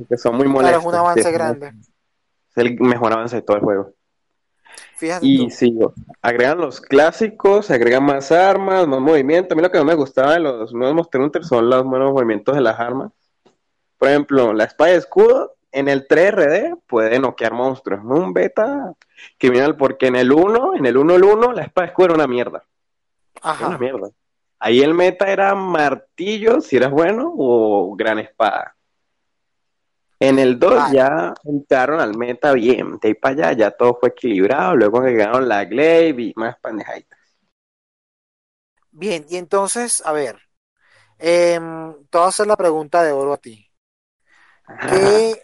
Que son muy claro, molestos. es un avance Sí, grande. Es el mejor avance de todo el juego. Fíjate Y sigo. Agregan los clásicos, agregan más armas, más movimiento. A mí lo que no me gustaba de los nuevos Monster Hunter son los buenos movimientos de las armas. Por ejemplo, la espada de escudo en el 3RD puede noquear monstruos. No un beta criminal, porque en el 1, en el 1 el 1, la espada de escudo era una mierda. Era una Ajá. mierda. Ahí el meta era martillo, si eras bueno, o gran espada. En el 2 Vale. ya entraron al meta bien, de ahí para allá ya todo fue equilibrado, luego agregaron la glaive y más pendejaditas. Bien, y entonces, a ver, em, te voy a hacer la pregunta de oro a ti. ¿Qué, eh,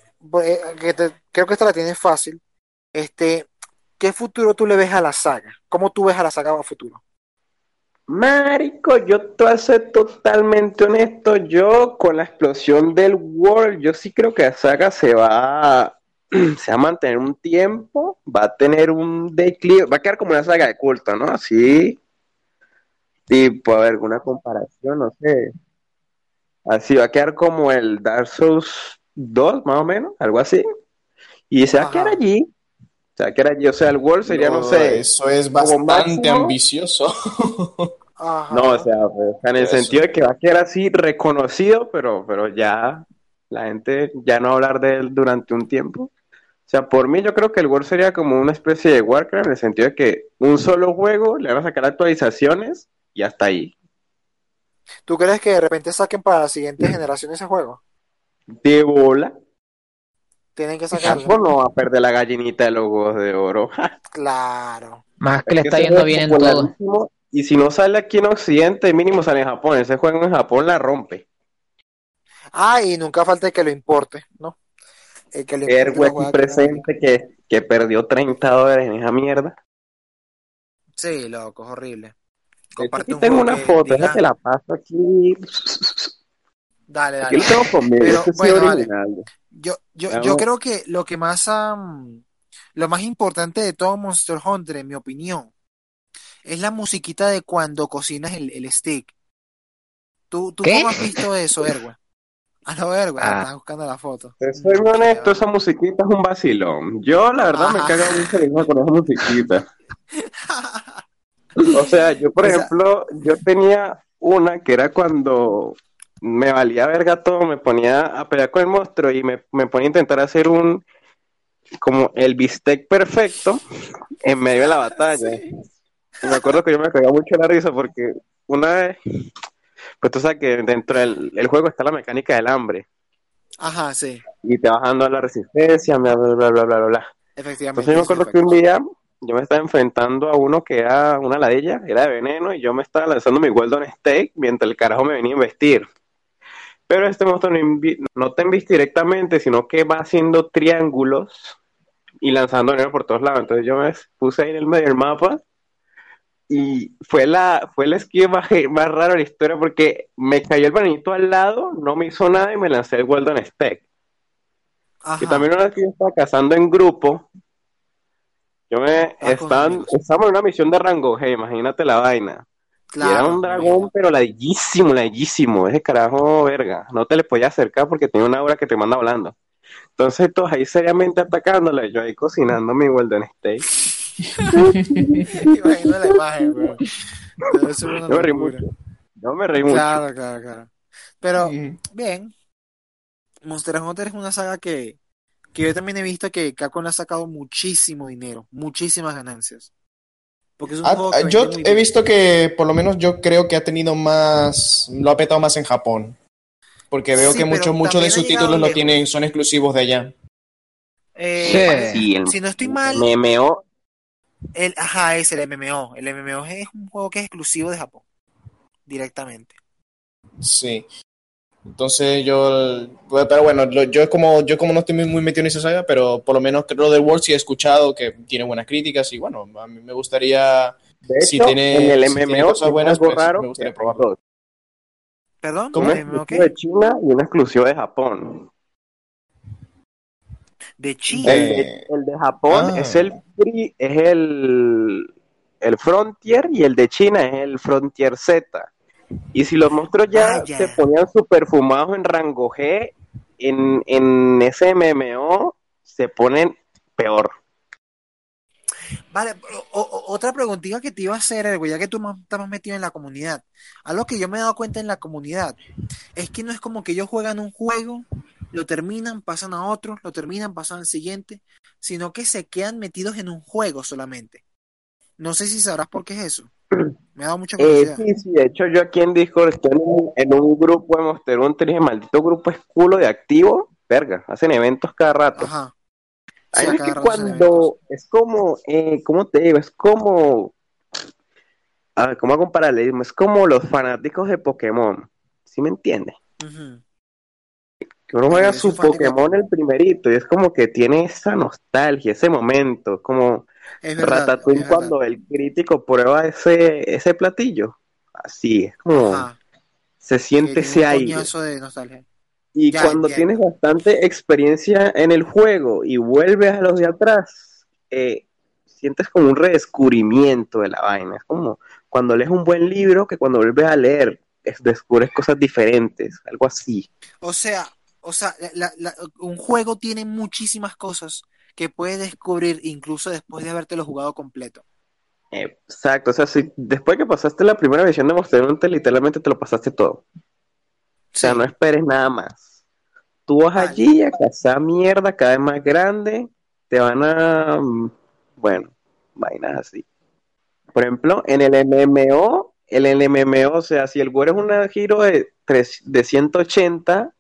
que te- creo que esta la tienes fácil. Este, ¿qué futuro tú le ves a la saga? ¿Cómo tú ves a la saga a futuro? Marico, yo te voy a ser totalmente honesto, yo con la explosión del World, yo sí creo que la saga se va a, se va a mantener un tiempo, va a tener un declive, va a quedar como una saga de culto, ¿no? Así, tipo, a ver, alguna comparación, no sé. Así va a quedar como el Dark Souls 2, más o menos, algo así. Y se va a quedar allí. Se va a quedar allí. O sea, el World sería, no, No, sé. Eso es bastante ambicioso. Ajá. No, o sea, pues, en el Eso. sentido de que va a quedar así reconocido, pero, pero ya la gente ya no va a hablar de él durante un tiempo. O sea, por mí yo creo que el World sería como una especie de Warcraft, en el sentido de que un solo juego le van a sacar actualizaciones y hasta ahí. ¿Tú crees que de repente saquen para la siguiente generación ese juego? De bola. Tienen que sacarlo. Capcom no va a perder la gallinita de los huevos de oro. Claro. Más que Es le está yendo bien en todo. Y si no sale aquí en Occidente, mínimo sale en Japón. Ese juego en Japón la rompe. Ah, y nunca falta el que lo importe, ¿no? El que lo importe presente que, que perdió 30 dólares en esa mierda. Sí, loco, es horrible. Comparte un tengo una foto, déjate la paso aquí. Dale, Aquí dale. lo tengo conmigo, Pero, este bueno, vale. Yo, yo, Vamos. yo creo que lo que más, am, lo más importante de todo Monster Hunter, en mi opinión, es la musiquita de cuando cocinas el, el stick. ¿Tú, tú ¿Qué? cómo has visto eso, Erwa? A lo Erwa, Ah. estás buscando la foto. Te soy muy honesto, esa musiquita es un vacilón. Yo, la verdad, me cago mucho de risa con esa musiquita. O sea, yo, por O sea- ejemplo, yo tenía una que era cuando me valía verga todo, me ponía a pelear con el monstruo y me, me ponía a intentar hacer un, como el bistec perfecto en medio de la batalla. Y me acuerdo que yo me cagaba mucho la risa porque una vez, pues tú sabes que dentro del el juego está la mecánica del hambre Ajá, sí, y te vas dando la resistencia, bla, bla, bla, bla, bla, bla, efectivamente. Entonces yo me acuerdo que un día yo me estaba enfrentando a uno que era una ladilla, era de veneno, y yo me estaba lanzando mi Golden Steak mientras el carajo me venía a investir. Pero este monstruo no, no te embiste directamente, sino que va haciendo triángulos y lanzando veneno por todos lados. Entonces yo me puse ahí en el medio del mapa y fue la fue el esquive más, más raro de la historia porque me cayó el venenito al lado, no me hizo nada y me lancé el Golden. Ajá. Y también una vez que yo estaba cazando en grupo, Yo me Ah, amigos. estamos en una misión de rango G, imagínate la vaina. Y era un dragón, pero ladillísimo, ladillísimo. Ese carajo, verga. No te le podías acercar porque tiene una aura que te manda volando. Entonces, todos ahí seriamente atacándole. Yo ahí cocinando mi Golden State. Imagino la imagen, bro. Yo me reí mucho. Yo me reí mucho. Claro, claro, claro. Pero, bien. Monster Hunter es una saga que, que yo también he visto que Capcom le ha sacado muchísimo dinero, muchísimas ganancias. Porque es un Ah, juego que vende yo muy he bien. visto que por lo menos yo creo que ha tenido más, lo ha petado más en Japón. Porque veo Sí, que muchos muchos de sus títulos lo tienen, son exclusivos de allá. Eh, Sí, si no estoy mal, MMO. el, ajá, es el MMO. El MMO es un juego que es exclusivo de Japón. Directamente. Sí. Entonces yo, bueno, pero bueno, lo- yo como yo como no estoy muy, metido en esa saga, pero por lo menos creo del World sí he escuchado que tiene buenas críticas y bueno, a mí me gustaría, De Si hecho, tiene- en el si tiene MMO cosas buenas, algo pues, raro me gustaría probarlo. dos. ¿Perdón? ¿Cómo? Un ¿El MMO qué? exclusivo de China y un exclusivo de Japón. De China. El de, el de Japón ah. es el free- es el, el Frontier y el de China es el Frontier Z. Y si los monstruos ya Vaya. se ponían super fumados en rango G, en, en ese MMO se ponen peor. Vale, o- o- otra preguntita que te iba a hacer, Ergo, ya que tú más- estás más metido en la comunidad. Algo que yo me he dado cuenta en la comunidad es que no es como que ellos juegan un juego, lo terminan, pasan a otro, lo terminan, pasan al siguiente, sino que se quedan metidos en un juego solamente. No sé si sabrás por qué es eso. Me ha dado mucha Eh, curiosidad. sí, sí, de hecho yo aquí en Discord estoy en un, en un grupo de Monster Hunter y maldito grupo es culo de activo, verga, hacen eventos cada rato. Ajá. Sí, a veces cada que cuando es como, eh, ¿cómo te digo? Es como, a ver, ¿cómo hago un paralelismo? Es como los fanáticos de Pokémon, ¿sí me entiendes? Que uno juega su Pokémon el primerito y es como que tiene esa nostalgia, ese momento, como Es verdad, Ratatouille es verdad. cuando el crítico prueba ese, ese platillo. Así, es como, Ajá. se siente ese aire. coñazo de nostalgia. Y Ya, cuando tienes bastante experiencia en el juego y vuelves a los de atrás, eh, sientes como un redescubrimiento de la vaina. Es como cuando lees un buen libro que cuando vuelves a leer es- descubres cosas diferentes, algo así. O sea, o sea, la- la- la- un juego tiene muchísimas cosas que puedes descubrir incluso después de habértelo jugado completo. Exacto, o sea, si después que pasaste la primera visión de Monster Hunter, literalmente te lo pasaste todo. O sea, Sí. no esperes nada más. Tú vas allí a cazar mierda cada vez más grande, te van a, mm, bueno, vainas así. Por ejemplo, en el MMO, el MMO, o sea, si el güero es un giro de, tres- de 180,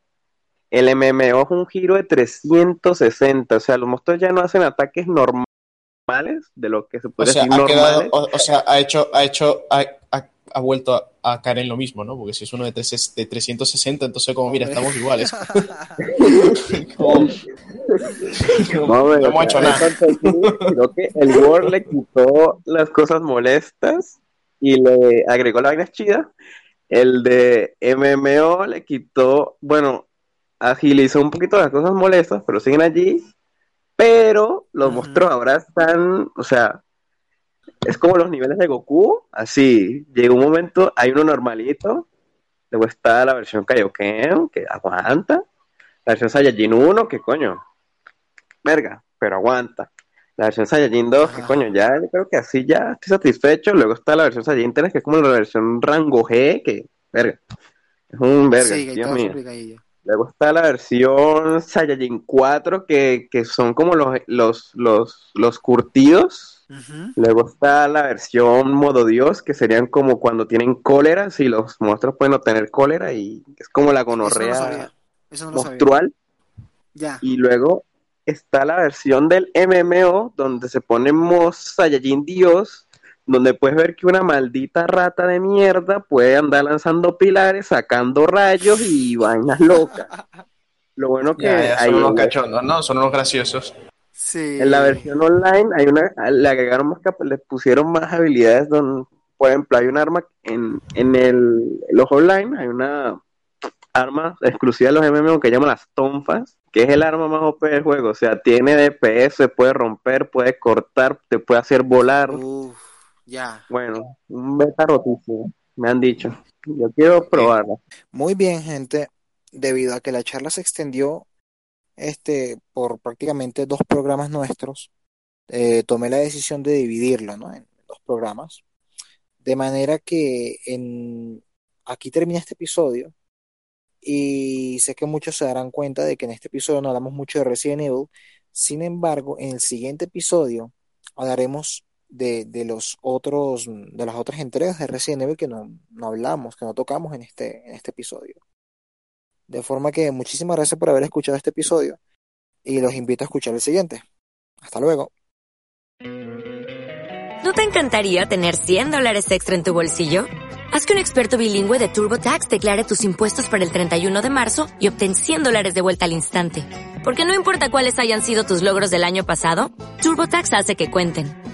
el MMO es un giro de 360. O sea, los monstruos ya no hacen ataques normales, de lo que se O puede sea, decir ha quedado, o, o sea, ha hecho, ha hecho, ha, ha- ha vuelto a, a caer en lo mismo, ¿no? Porque si es uno de, tres- de 360, entonces como, mira, estamos iguales. Como- No, No hemos hecho nada. sino que el Word le quitó las cosas molestas y le agregó la vaina chida. El de MMO le quitó, bueno, agilizó un poquito las cosas molestas, pero siguen allí. Pero los monstruos ahora están, o sea, es como los niveles de Goku, así. Llega un momento, hay uno normalito, luego está la versión Kaioken, que aguanta, la versión Saiyajin 1, que coño, verga, pero aguanta. La versión Saiyajin 2, que Ajá. coño, ya creo que así ya estoy satisfecho. Luego está la versión Saiyajin 3, que es como la versión rango G, que, verga, es un verga, Sí, que Dios mío. Luego está la versión Saiyajin 4, que, que son como los, los, los, los curtidos. Luego está la versión modo Dios, que serían como cuando tienen cólera, si los monstruos pueden obtener cólera, y es como la no gonorrea no monstrual. Ya. Y luego está la versión del MMO, donde se pone Saiyajin Dios, donde puedes ver que una maldita rata de mierda puede andar lanzando pilares, sacando rayos y vainas locas. Lo bueno que Ya, ya, hay son unos cachondos, ¿no? Son unos graciosos. Sí. en la versión online hay una, le agregaron más capa- le pusieron más habilidades donde, por ejemplo, hay un arma en, en el los online, hay una armas exclusivas de los MMO que llaman las tonfas, que es el arma más OP del juego. O sea, tiene DPS, puede romper, puede cortar, te puede hacer volar. Uf, ya. Bueno, un beta rotísimo, me han dicho. Yo quiero probarla. Muy bien, gente. Debido a que la charla se extendió este, por prácticamente dos programas nuestros, eh, tomé la decisión de dividirla, ¿no? en dos programas. De manera que en... aquí termina este episodio. Y sé que muchos se darán cuenta de que en este episodio no hablamos mucho de Resident Evil. Sin embargo, en el siguiente episodio hablaremos de, de los otros, de las otras entregas de Resident Evil que no, no hablamos, que no tocamos en este, en este episodio. De forma que muchísimas gracias por haber escuchado este episodio y los invito a escuchar el siguiente. Hasta luego. ¿No te encantaría tener 100 dólares extra en tu bolsillo? Haz que un experto bilingüe de TurboTax declare tus impuestos para el 31 de marzo y obtén 100 dólares de vuelta al instante. Porque no importa cuáles hayan sido tus logros del año pasado, TurboTax hace que cuenten.